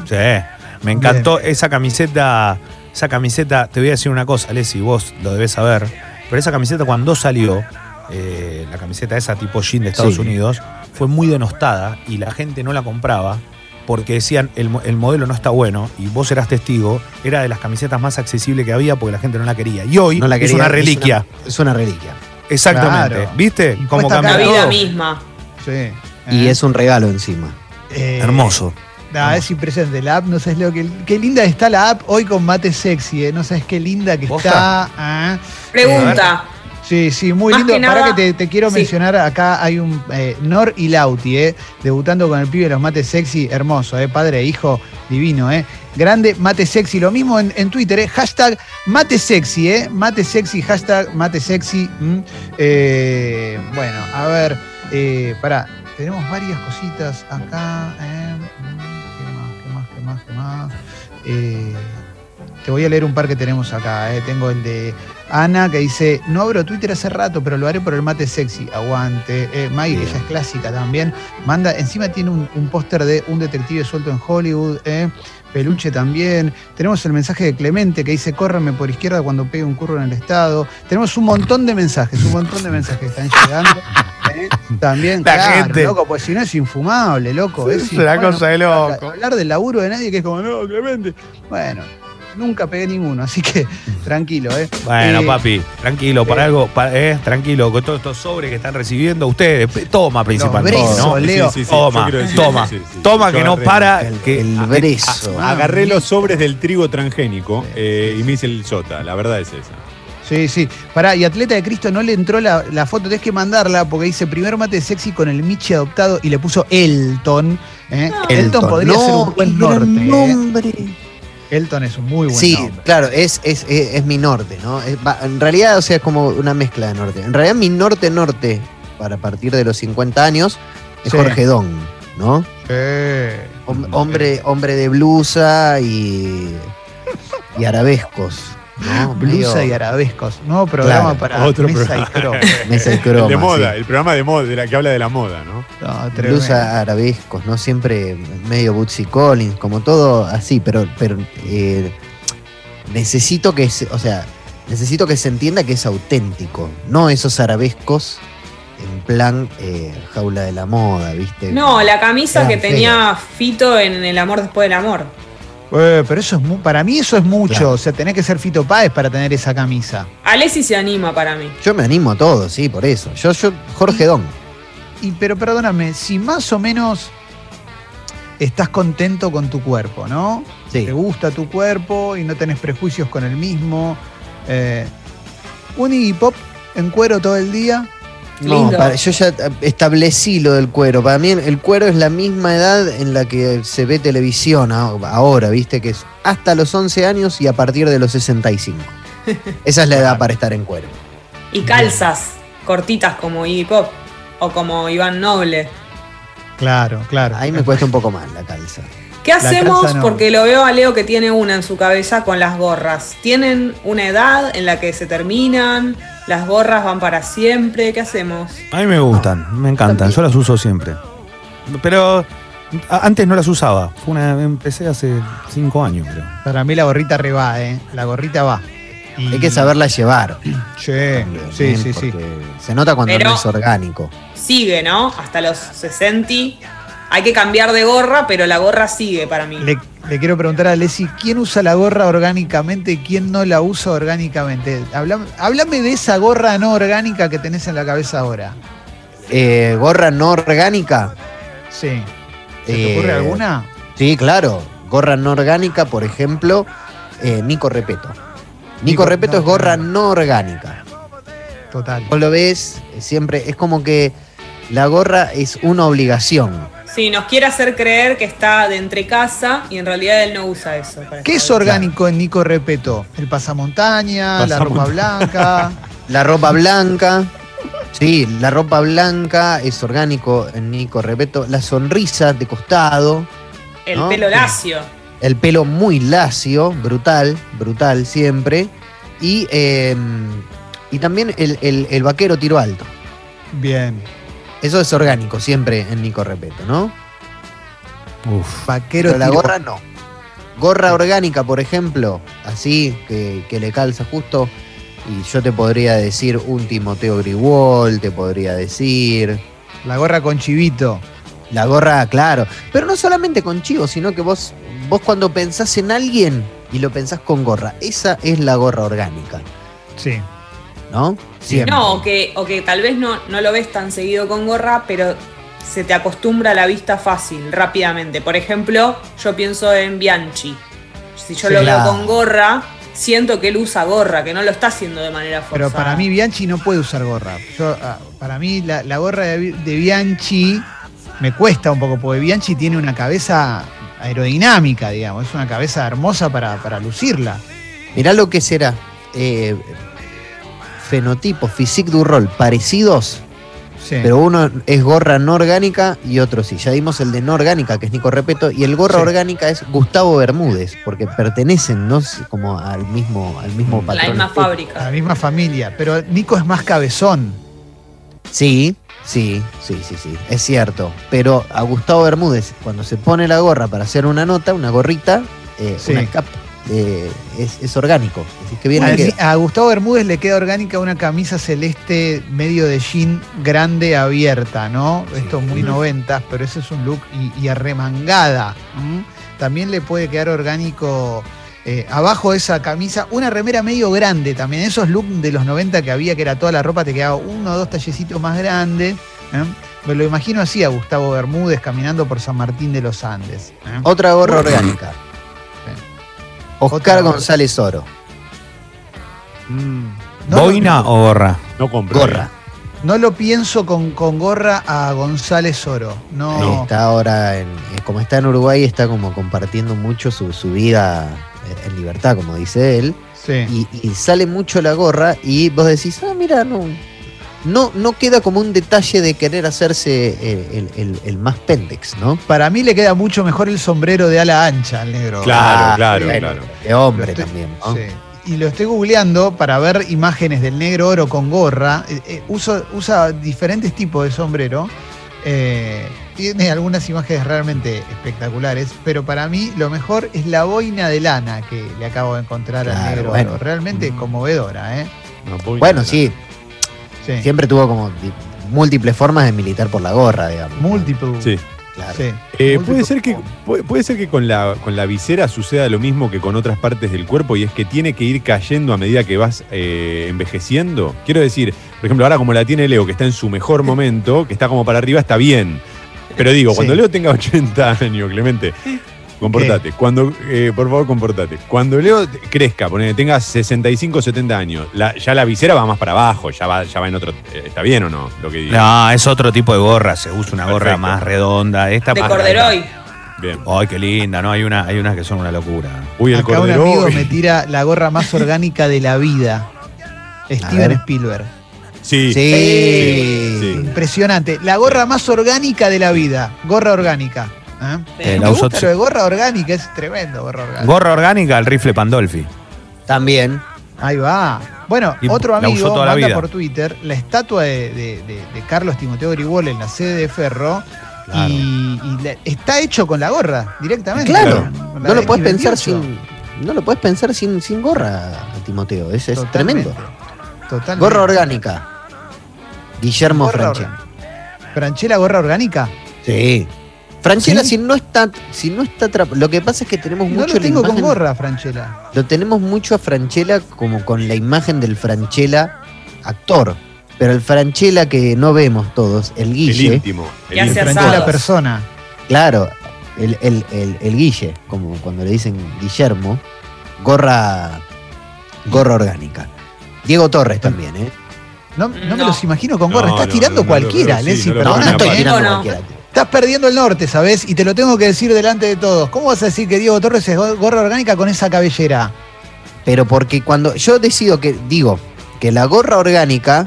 Sí, me encantó esa camiseta. esa camiseta, te voy a decir una cosa, Leslie, vos lo debes saber, pero esa camiseta cuando salió, eh, la camiseta esa tipo jean de Estados Sí. Unidos, fue muy denostada y la gente no la compraba porque decían el, el modelo no está bueno y vos eras testigo, era de las camisetas más accesibles que había porque la gente no la quería. Y hoy No la es una reliquia. Es una, es una reliquia. Exactamente. Claro. ¿Viste? Y Como cambió La vida todo. misma. Sí. Y Eh, es un regalo encima. eh, Hermoso. nah, es impresionante. La app, no sabes lo que. Qué linda está la app hoy con mate sexy, ¿eh? No sabes qué linda que está. ah. Pregunta. Sí, sí, muy Más lindo. que Para nada- que te, te quiero sí. mencionar, acá hay un eh, Nor y Lauti, eh, debutando con el pibe de los mates sexy, hermoso, eh, padre e hijo, divino, eh. Grande, mate sexy, lo mismo en, en Twitter, eh, hashtag mate sexy, eh, mate sexy, hashtag mate sexy. mm. Eh, bueno, a ver, eh, pará, tenemos varias cositas acá. eh, mm, ¿Qué más, qué más, qué más, qué más? Eh, te voy a leer un par que tenemos acá. eh. Tengo el de Ana que dice, no abro Twitter hace rato, pero lo haré por el mate sexy. Aguante. Eh, Bien. ya es clásica también. Manda, encima tiene un, un póster de un detective suelto en Hollywood. eh. Peluche también. Tenemos el mensaje de Clemente que dice, córreme por izquierda cuando pegue un curro en el estado. Tenemos un montón de mensajes, un montón de mensajes que están llegando. eh. También, La claro, gente. loco, pues si no es infumable, loco. Sí, es infumable, cosa de loco. Hablar del laburo de nadie que es como, no, Clemente. Bueno, nunca pegué ninguno, así que [laughs] tranquilo, ¿eh? Bueno, Eh, papi, tranquilo, para eh, algo, pa- eh, tranquilo, con todos estos sobres que están recibiendo ustedes, toma principalmente, bresos, ¿no? Leo. Toma, yo quiero decir- toma, sí, sí, sí. toma Yo que no para, El, que el ah, brezo. Agarré los sobres del trigo transgénico eh, y me hice el sota, la verdad es esa. Sí, sí. Pará, y Atleta de Cristo no le entró la, la foto, tenés que mandarla porque dice primer mate sexy con el Michi adoptado y le puso Elton. ¿eh? Elton, podría No, ser un buen norte. ¿eh? Elton es un muy buen Sí, nombre. claro, es, es, es, es mi norte, ¿no? Va- en realidad, o sea, es como una mezcla de norte. En realidad, mi norte-norte, para partir de los 50 años, es Sí. Jorge Don, ¿no? Sí. Hom- hombre, hombre de blusa y, y arabescos, ¿no? Blusa Medio y arabescos. Nuevo programa Claro, para otro Mesa programa. y. Mesa y el de moda, sí. el programa de moda, de la que habla de la moda, ¿no? Blusa arabescos, ¿no? Siempre medio Bootsy Collins, como todo así, pero, pero eh, necesito que se, o sea, necesito que se entienda que es auténtico, no esos arabescos en plan eh, jaula de la moda, ¿viste? No, la camisa que tenía Fito en El amor después del amor. Eh, pero eso es mu- para mí eso es mucho. Claro. O sea, tenés que ser Fito Páez para tener esa camisa. Alessi se anima para mí. Yo me animo a todo, sí, por eso. Yo, yo, Jorge Don. Y pero perdóname, si más o menos estás contento con tu cuerpo, ¿no? Sí. Te gusta tu cuerpo y no tenés prejuicios con el mismo. Eh, un Iggy Pop en cuero todo el día. No, Lindo. para- yo ya establecí lo del cuero. Para mí el cuero es la misma edad en la que se ve televisión a- ahora, ¿viste? Que es hasta los 11 años y a partir de los 65. [laughs] Esa es la edad para estar en cuero. Y calzas cortitas como Iggy Pop o como Iván Noble. Claro, claro. Ahí me cuesta un poco más la calza. ¿Qué hacemos? no. Porque lo veo a Leo que tiene una en su cabeza con las gorras. ¿Tienen una edad en la que se terminan? ¿Las gorras van para siempre? ¿Qué hacemos? A mí me gustan, me encantan, yo las uso siempre. Pero antes no las usaba, fue una, empecé hace cinco años, creo. Para mí la gorrita re va, ¿eh? La gorrita va. Y- Hay que saberla llevar. Sí, también, sí, ¿eh? sí, sí. Porque Se nota cuando Pero- no es orgánico. Sigue, ¿no? Hasta los 60. Hay que cambiar de gorra, pero la gorra sigue para mí. Le, le quiero preguntar a Leslie, ¿quién usa la gorra orgánicamente y quién no la usa orgánicamente? Háblame, háblame de esa gorra no orgánica que tenés en la cabeza ahora. Eh, gorra no orgánica. Sí. ¿Se te Eh, ocurre alguna? Sí, claro. Gorra no orgánica, por ejemplo, eh, Nico Repeto. Nico, Nico- Repeto no, es gorra no orgánica. Total. Vos lo ves eh, siempre, es como que la gorra es una obligación. Sí, nos quiere hacer creer que está de entre casa y en realidad él no usa eso. para ¿Qué es orgánico en Nico Repeto? El pasamontaña, la ropa blanca. [laughs] La ropa blanca, sí, la ropa blanca es orgánico en Nico Repeto. La sonrisa de costado, El ¿no? pelo lacio. el pelo muy lacio, brutal, brutal siempre. Y, eh, y también el, el- el vaquero tiro alto. Bien. Eso es orgánico siempre en Nico Repeto, ¿no? Uf. Vaquero Pero la gorra no. Gorra orgánica, por ejemplo, así, que, que le calza justo. Y yo te podría decir un Timoteo Gribol, te podría decir. La gorra con chivito. La gorra, claro. Pero no solamente con chivo, sino que vos, vos cuando pensás en alguien y lo pensás con gorra, esa es la gorra orgánica, Sí. ¿No? Siempre. No, o que, o que tal vez no, no lo ves tan seguido con gorra, pero se te acostumbra a la vista fácil, rápidamente. Por ejemplo, yo pienso en Bianchi. Si yo Sí. lo veo Claro. con gorra, siento que él usa gorra, que no lo está haciendo de manera forzada. Pero para mí Bianchi no puede usar gorra. Yo, ah, para mí la, la gorra de, de Bianchi me cuesta un poco, porque Bianchi tiene una cabeza aerodinámica, digamos. Es una cabeza hermosa para, para lucirla. Mirá lo que será. eh, fenotipo, physique du rol, parecidos, Sí. pero uno es gorra no orgánica y otro sí. Ya dimos el de no orgánica, que es Nico Repeto, y el gorra Sí. orgánica es Gustavo Bermúdez, porque pertenecen ¿no? como al mismo, al mismo Mm. la patrón. misma la fábrica. misma familia. Pero Nico es más cabezón. Sí, sí, sí, sí, sí, es cierto. Pero a Gustavo Bermúdez, cuando se pone la gorra para hacer una nota, una gorrita, eh, Sí. una cap, eh, es, es orgánico. Así que viene A, que- a Gustavo Bermúdez le queda orgánica una camisa celeste medio de jean grande abierta, ¿no? Esto muy noventas, pero ese es un look y, y arremangada. También le puede quedar orgánico eh, abajo de esa camisa una remera medio grande también. Esos looks de los 90 que había, que era toda la ropa, te quedaba uno o dos tallecitos más grandes. ¿eh? Me lo imagino así a Gustavo Bermúdez caminando por San Martín de los Andes. ¿eh? Otra gorra orgánica. Oscar. González Oro. Mm, No lo- ¿Boina o gorra? no compro. Gorra. No lo pienso con, con gorra a González Oro. No. Está ahora, en, eh, como está en Uruguay, está como compartiendo mucho su, su vida eh, en libertad, como dice él. Sí. Y, y sale mucho la gorra y vos decís, ah, mira, no, no, no queda como un detalle de querer hacerse el, el- el- el más pendex, ¿no? Para mí le queda mucho mejor el sombrero de ala ancha al negro. Claro, claro, bueno, claro. De hombre estoy- también, ¿no? Sí. Y lo estoy googleando para ver imágenes del negro oro con gorra. Eh, eh, uso- usa diferentes tipos de sombrero. Eh, tiene algunas imágenes realmente espectaculares, pero para mí lo mejor es la boina de lana que le acabo de encontrar al Claro, negro bueno. oro. Realmente Mm. conmovedora, ¿eh? No, Bueno, sí, Sí. siempre tuvo como múltiples formas de militar por la gorra, digamos. ¿no? Multiple. Sí. Claro. Sí. Eh, puede ser que puede, puede ser que con la con la visera suceda lo mismo que con otras partes del cuerpo y es que tiene que ir cayendo a medida que vas eh, envejeciendo. Quiero decir, por ejemplo, ahora como la tiene Leo, que está en su mejor momento, que está como para arriba, está bien. Pero digo, Sí. cuando Leo tenga 80 años, Clemente, comportate. Cuando, eh, por favor, comportate. Cuando Leo crezca, ponele, tenga 65, 70 años, la- ya la visera va más para abajo, ya va, ya va en otro. eh, ¿Está bien o no? Lo que digo. No, es otro tipo de gorra. Se usa una gorra más redonda. Esta De más corderoy. Bien. Ay, qué linda, ¿no? Hay, una, hay unas que son una locura. Uy, el Acá un cordero. amigo me tira la gorra más [laughs] orgánica de la vida. Steven. Spielberg. Sí. Sí. Sí. Impresionante. La gorra más orgánica de la vida. Gorra orgánica. ¿Eh? Eh, Me la usó- gusta lo de gorra orgánica, es tremendo gorra orgánica. Gorra orgánica, el rifle Pandolfi. También. Ahí va. Bueno, Y otro la amigo toda la manda vida. por Twitter la estatua de, de- de- de Carlos Timoteo Gribol en la sede de Ferro. Claro. Y, y la- está hecho con la gorra directamente. Claro. Con la No lo de puedes pensar 28. sin. No lo puedes pensar sin, sin gorra, Timoteo. Es, es Totalmente. tremendo. Totalmente. Gorra orgánica. Guillermo Gorra Franchella. Franchella, gorra orgánica. Sí. Franchella, ¿Sí? si no está, si no está Lo que pasa es que tenemos No mucho lo la tengo con gorra, Franchella. Lo tenemos mucho a Franchella como con la imagen del Franchella actor. Pero el Franchella que no vemos todos, el El Guille, íntimo. el Que hace íntimo. Franchella persona. claro, el, el- el- el Guille, como cuando le dicen Guillermo, gorra, gorra orgánica. Diego Torres también, ¿eh? No, no me los imagino con gorra. No, Estás no, tirando cualquiera, no, sí, Leslie, no No, estoy tirando no. cualquiera. Estás perdiendo el norte, ¿sabes? Y te lo tengo que decir delante de todos. ¿Cómo vas a decir que Diego Torres es go- gorra orgánica con esa cabellera? Pero porque cuando yo decido que, digo, que la gorra orgánica,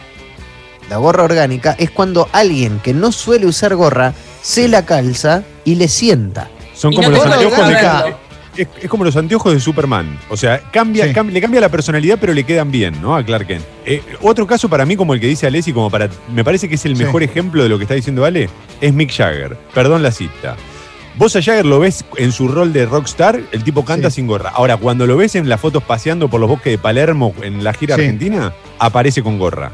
la gorra orgánica es cuando alguien que no suele usar gorra se la calza y le sienta. Son como no los te anteojos de. Es, es como los anteojos de Superman. O sea, cambia, Sí. le cambia la personalidad, pero le quedan bien, ¿no? A Clark Kent. Eh, otro caso para mí, como el que dice Alessi, como para. Me parece que es el Sí. mejor ejemplo de lo que está diciendo Ale, es Mick Jagger. Perdón la cita. Vos a Jagger lo ves en su rol de rockstar, el tipo canta Sí. sin gorra. Ahora, cuando lo ves en las fotos paseando por los bosques de Palermo en la gira Sí. argentina, aparece con gorra.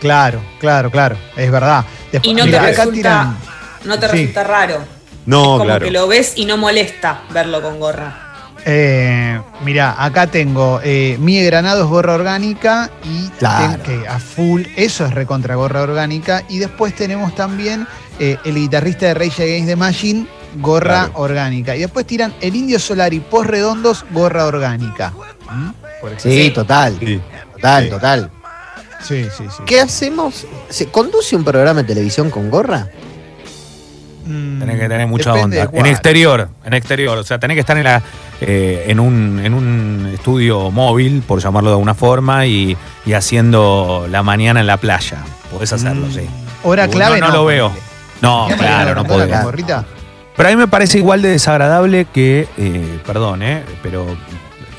Claro, claro, claro. Es verdad. Después- Y no te resulta, tiran- no te Sí. resulta raro. No, como claro. que lo ves y no molesta verlo con gorra. Eh, mirá, acá tengo eh, Mie Granados gorra orgánica y Claro. que a full, eso es recontra gorra orgánica. Y después tenemos también eh, el guitarrista de Rage Against the Machine, gorra Claro. orgánica. Y después tiran el Indio Solari Post Redondos, gorra orgánica. ¿Mm? Sí, total. Sí. Total, Sí. total. Sí, sí, sí. ¿Qué hacemos? ¿Se conduce un programa de televisión con gorra? Mm, Tenés que tener mucha onda. En exterior, en exterior. O sea, tenés que estar en, la, eh, en, un, en un estudio móvil, por llamarlo de alguna forma, y, y haciendo la mañana en la playa. Podés hacerlo, Mm, sí. Hora No, clave no lo veo. No, ¿Qué claro, no podés. Pero a mí me parece igual de desagradable que, eh, perdón, eh, pero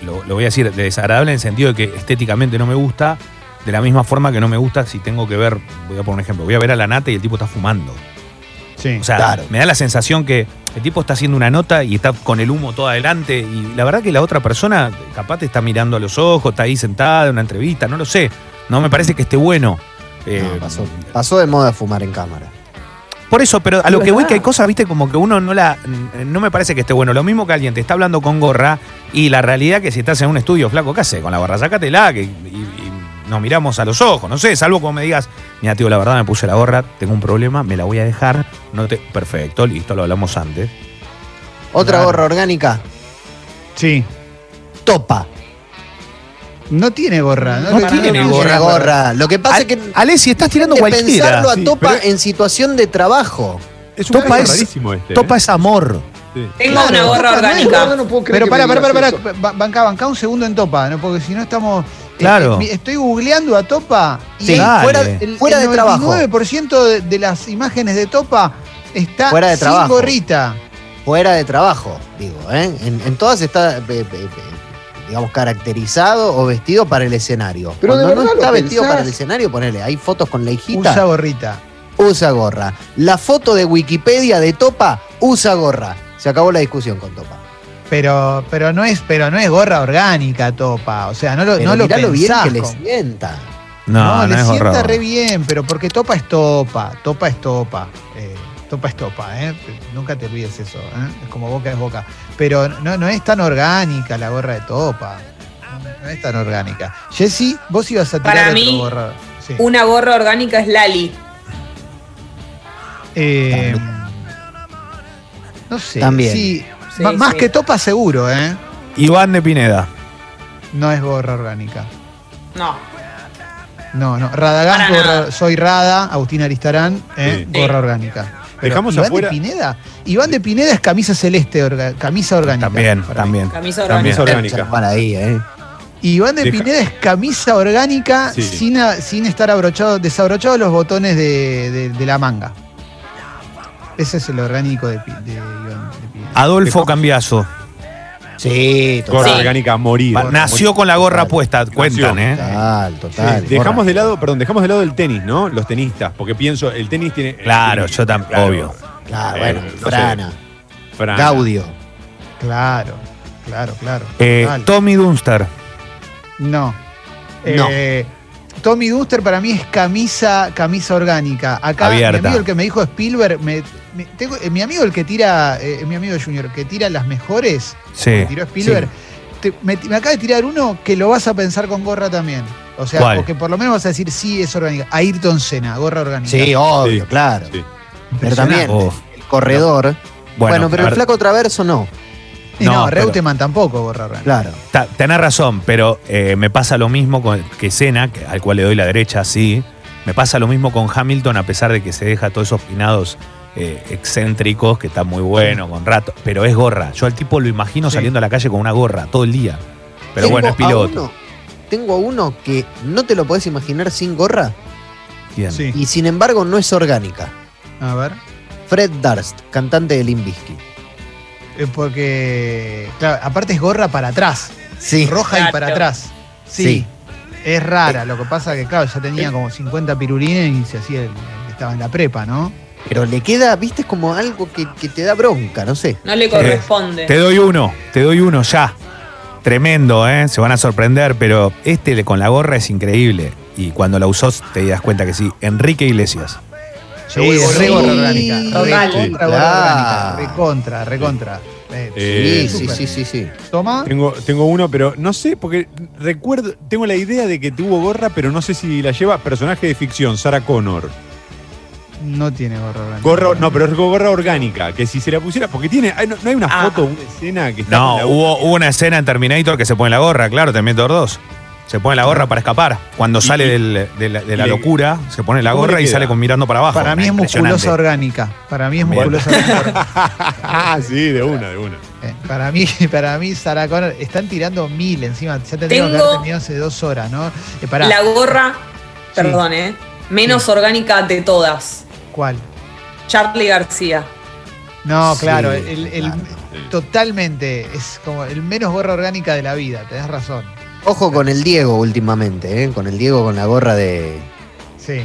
lo, lo voy a decir, de desagradable en el sentido de que estéticamente no me gusta, de la misma forma que no me gusta si tengo que ver, voy a poner un ejemplo, voy a ver a la nata y el tipo está fumando. Sí. O sea, Claro. me da la sensación que el tipo está haciendo una nota y está con el humo todo adelante y la verdad que la otra persona capaz te está mirando a los ojos, está ahí sentada en una entrevista, no lo sé. No me parece que esté bueno. Eh, No, pasó, pasó de moda fumar en cámara. por eso, pero a lo que voy que hay cosas, viste, como que uno no la. No me parece que esté bueno. Lo mismo que alguien te está hablando con gorra y la realidad que si estás en un estudio flaco, ¿qué haces? Con la gorra, sácatela que, y, y nos miramos a los ojos, no sé, salvo como me digas, mira, tío, la verdad me puse la gorra, tengo un problema, me la voy a dejar. No te. Perfecto, listo, lo hablamos antes. Otra Claro. gorra orgánica, Sí. topa. No tiene gorra. No, tiene No gorra. gorra. Lo que pasa es que. Ale, si estás tirando cualquiera. pensarlo a sí, Topa pero- en situación de trabajo. Es un Topa es- rarísimo este. Topa ¿eh? es amor. Sí. Tengo Claro, una gorra no, no es orgánica. gorra, Pero para, para, para, para, ba- banca, banca un segundo en Topa, ¿no? porque si no estamos. Eh, Claro. eh, estoy googleando a Topa y Sí, fuera, el, fuera el de trabajo. 99% de, de las imágenes de Topa está Fuera de sin trabajo. gorrita. Fuera de trabajo, digo. ¿eh? En, en todas está, eh, eh, digamos, caracterizado o vestido para el escenario. Pero de Cuando no verdad está vestido pensás. para el escenario, ponele. Hay fotos con la hijita. Usa gorrita. usa gorra. La foto de Wikipedia de Topa usa gorra. Se acabó la discusión con Topa. Pero, pero no es, pero no es gorra orgánica Topa. O sea, no lo, Pero no lo mirá lo bien pensás que le sienta. No, No, no, le es sienta horror. re bien, pero porque topa es topa, topa es topa, eh, topa es topa, ¿eh? Nunca te olvides eso, ¿eh? Es como boca es boca. Pero no, no es tan orgánica la gorra de topa. No, no es tan orgánica. Jessy, vos ibas a tirar Para otro mí, gorra. Sí. Una gorra orgánica es Lali. Eh, no sé. También. Sí, Sí, más sí. que topa seguro, ¿eh? Iván de Pineda. No es gorra orgánica. No. No, no. Gorra- nada. soy Rada, Agustín Aristarán, ¿eh? Sí. gorra Sí. orgánica. Pero Dejamos Iván afuera- de Pineda. Iván de Pineda es camisa celeste, orga- camisa orgánica. También, también. Camisa orgánica. orgánica. Para ahí, ¿eh? Y Iván de Deja- Pineda es camisa orgánica Sí. sin, a- sin estar abrochado, desabrochados los botones de, de- de la manga. Ese es el orgánico de, de Iván. Adolfo Cambiazo. Sí, Gorra total. Sí. orgánica a morir. Pa- Nació con la gorra Total. puesta, cuentan, ¿eh? Total, total. Sí, dejamos gorra. de lado, perdón, dejamos de lado el tenis, ¿no? Los tenistas, porque pienso, el tenis tiene. Claro, el- yo también, claro, obvio. Claro, Eh, bueno, no sé. Frana, Fran. Gaudio. Claro, claro, claro. Eh. Tommy Dunster. No. No. Eh, Tommy Dunster para mí es camisa, camisa orgánica. Acá Abierta. mi amigo el que me dijo Spielberg, me, me- tengo- eh, mi amigo el que tira, eh, mi amigo Junior, que tira las mejores, Sí. que tiró Spielberg, te- me, me acaba de tirar uno que lo vas a pensar con gorra también. O sea, ¿Cuál? o que por lo menos vas a decir sí es orgánica. Ayrton Senna, gorra orgánica. Sí, obvio, Sí. claro. Sí. Pero también, el corredor. Bueno, pero el flaco traverso no. Y no, No, pero- Reutemann tampoco gorra orgánica. Claro. Ta- tenés razón, pero eh, me pasa lo mismo con, que Senna, al cual le doy la derecha, sí. Me pasa lo mismo con Hamilton, a pesar de que se deja todos esos pinados eh, excéntricos, que está muy bueno, con rato. Pero es gorra. Yo al tipo lo imagino Sí. saliendo a la calle con una gorra todo el día. Pero Tengo bueno, es a piloto. uno- tengo a uno que no te lo podés imaginar sin gorra Bien. Sí. y sin embargo no es orgánica. A ver. Fred Durst, cantante de Limbisky. Eh, porque, claro, aparte es gorra para atrás. Sí. roja y para atrás. Sí. Sí. Es rara, lo que pasa que, claro, ya tenía como 50 pirulines y se hacía el, estaba en la prepa, ¿no? Pero le queda, viste, es como algo que, que te da bronca, no sé. No le corresponde. Te doy uno, te doy uno ya. Tremendo, ¿eh? Se van a sorprender, pero este con la gorra es increíble. Y cuando la usó te das cuenta que sí. Enrique Iglesias. Sí, re gorra orgánica. Recontra orgánica. Recontra, recontra. Eh, Eh, sí, sí, sí, sí, sí. Toma. Tengo, tengo uno, pero no sé, porque recuerdo, tengo la idea de que tuvo gorra, pero no sé si la lleva personaje de ficción, Sarah Connor. No tiene gorra orgánica. Gorra, no, pero es gorra orgánica, que si se la pusiera, porque tiene, hay- no, no hay una Ah. foto, una escena que está No, la- hubo, hubo una escena en Terminator que se pone la gorra, claro, Terminator 2. Se pone la gorra para escapar. Cuando sale y- del- de la, de la y le- locura, se pone la ¿Cómo le gorra y queda? sale con mirando para abajo. Para mí es Impresionante. musculosa orgánica. Para mí es Bien. musculosa orgánica. Ah, [laughs] sí, de una, de una. Eh, Para mí, [laughs] para mí, Sarah Connor, están tirando mil encima. Ya tendríamos que Tengo- haber terminado hace dos horas, ¿no? Eh, pará, La gorra, perdón, ¿eh? Menos orgánica de todas. ¿Cuál? Charlie García. No, Sí, claro, el, el- claro. totalmente es como el menos gorra orgánica de la vida, tenés razón. Ojo con el Diego últimamente, ¿eh? Con el Diego con la gorra de. Sí.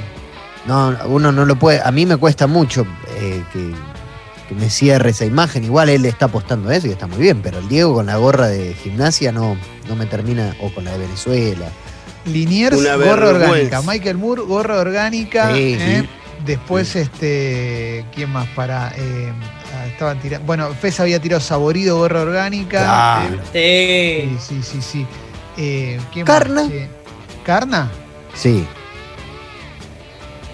No, uno no lo puede. A mí me cuesta mucho eh, que, que me cierre esa imagen. Igual él está apostando a eso y está muy bien, pero el Diego con la gorra de gimnasia no, no me termina. O con la de Venezuela. Liniers, gorra orgánica. Michael Moore, gorra orgánica. Sí, ¿eh? Sí. Después, este. ¿Quién más para? eh, ah, estaban tirando. Bueno, Fez había tirado saborido, gorra orgánica. Claro. Eh, Sí. sí, sí, sí. Eh, ¿quién Carna. más? ¿Carna? Sí.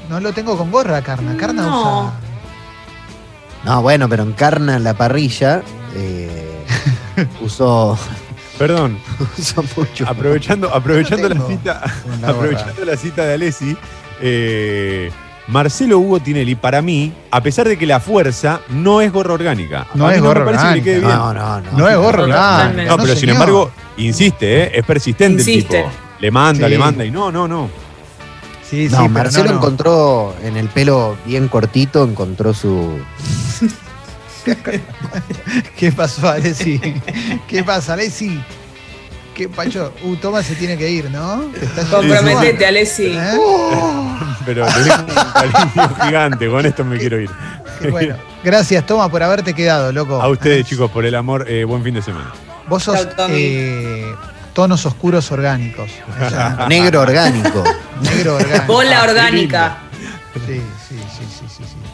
No lo tengo con gorra, Carna. Carna No. usa. No, bueno, pero encarna la parrilla. eh, [laughs] usó, Perdón, [laughs] usó mucho. aprovechando, aprovechando la cita, aprovechando la cita de Alessi, eh, Marcelo Hugo Tinelli, para mí, a pesar de que la fuerza no es gorra orgánica. No es gorra orgánica. No, no, no. No es gorra orgánica. No, pero sin embargo, insiste, ¿eh? es persistente Insiste. el tipo. Le manda, Sí. le manda y no, no, no. Sí, sí, No, Marcelo no, no. encontró en el pelo bien cortito, encontró su. [laughs] ¿Qué pasó, Alessi? ¿Qué pasa, Alessi? ¿Qué pacho? Uh, Tomás se tiene que ir, ¿no? Comprometete, Alessi. ¿Eh? [laughs] Pero tengo un cariño gigante, con esto me quiero ir. Qué bueno. Gracias, Toma, por haberte quedado, loco. A ustedes, chicos, por el amor, eh, buen fin de semana. Vos sos eh, tonos oscuros orgánicos. [laughs] O sea, Negro orgánico. negro orgánico. Bola Ah, orgánica. Sí,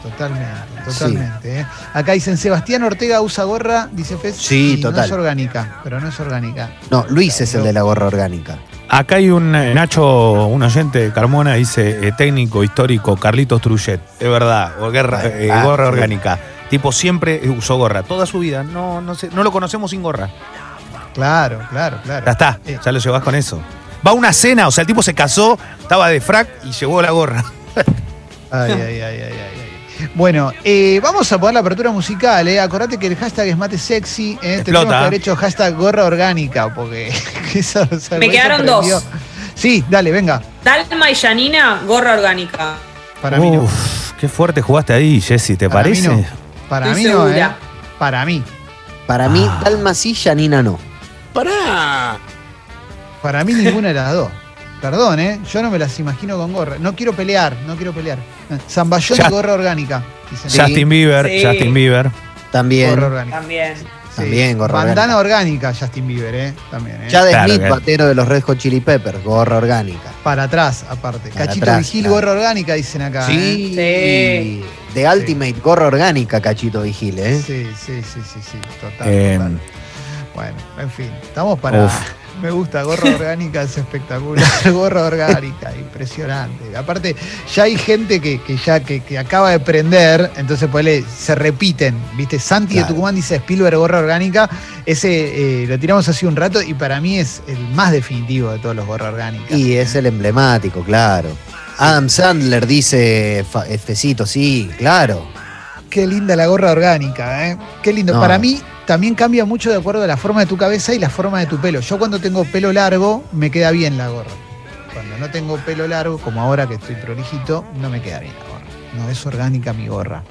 sí, totalmente, totalmente. ¿eh? Acá dicen Sebastián Ortega usa gorra, dice Fez. Sí, y total. No es orgánica, pero no es orgánica. No, Luis es el de la gorra orgánica. Acá hay un eh, Nacho, un oyente de Carmona, dice eh, técnico histórico Carlitos Trujet. Es verdad, guerra- eh, Ah, gorra sí. orgánica. Tipo, siempre usó gorra, toda su vida. No, no, sé, no lo conocemos sin gorra. Claro, claro, claro. Ya está, ya lo llevas con eso. Va a una cena, o sea, el tipo se casó, estaba de frac y llevó la gorra. Ay, ay, ay, ay, ay, ay. Bueno, eh, vamos a poner la apertura musical, ¿eh? Acordate que el hashtag es mate sexy, ¿eh? Explota. que haber hecho hashtag gorra orgánica, porque [laughs] eso, o sea, Me quedaron dos. Sí, dale, venga. Dalma y Janina, gorra orgánica. Para mí no. Qué fuerte jugaste ahí, Jessy, ¿te Para mí parece? no. Para Estoy mí no, ¿eh? Para mí. Para mí, Ah. Dalma sí, Janina no. ¡Pará! Para mí ninguna de las dos. Perdón, ¿eh? Yo no me las imagino con gorra. No quiero pelear, no quiero pelear. Zamballón y gorra orgánica. dicen. Sí. Justin Bieber, Sí. Justin Bieber. También. Gorra orgánica. También. Sí. También gorra Bandana orgánica, Justin Bieber, ¿eh? También, ¿eh? Chad Claro Smith, que- batero de los Red Hot Chili Peppers, gorra orgánica. Para atrás, aparte. Para Cachito atrás, Vigil, claro. gorra orgánica, dicen acá. ¿eh? Sí. Sí. De Ultimate, gorra orgánica, Cachito Vigile, ¿eh? Sí, sí, sí, sí, sí. Total, Eh, total. Bueno, en fin. Estamos para. Uf. Me gusta, gorra orgánica es espectacular. [laughs] gorra orgánica, impresionante. Aparte, ya hay gente que, que ya que, que acaba de prender, entonces pues se repiten. ¿Viste? Santi de. Tucumán dice Spielberg gorra orgánica. Ese eh, lo tiramos hace un rato y para mí es el más definitivo de todos los gorra orgánicas. Y es el emblemático, claro. Adam Sandler dice, eh, Fecito, sí, claro. Qué linda la gorra orgánica, ¿eh? Qué lindo. No. Para mí también cambia mucho de acuerdo a la forma de tu cabeza y la forma de tu pelo. Yo cuando tengo pelo largo, me queda bien la gorra. Cuando no tengo pelo largo, como ahora que estoy prolijito, no me queda bien la gorra. No es orgánica mi gorra.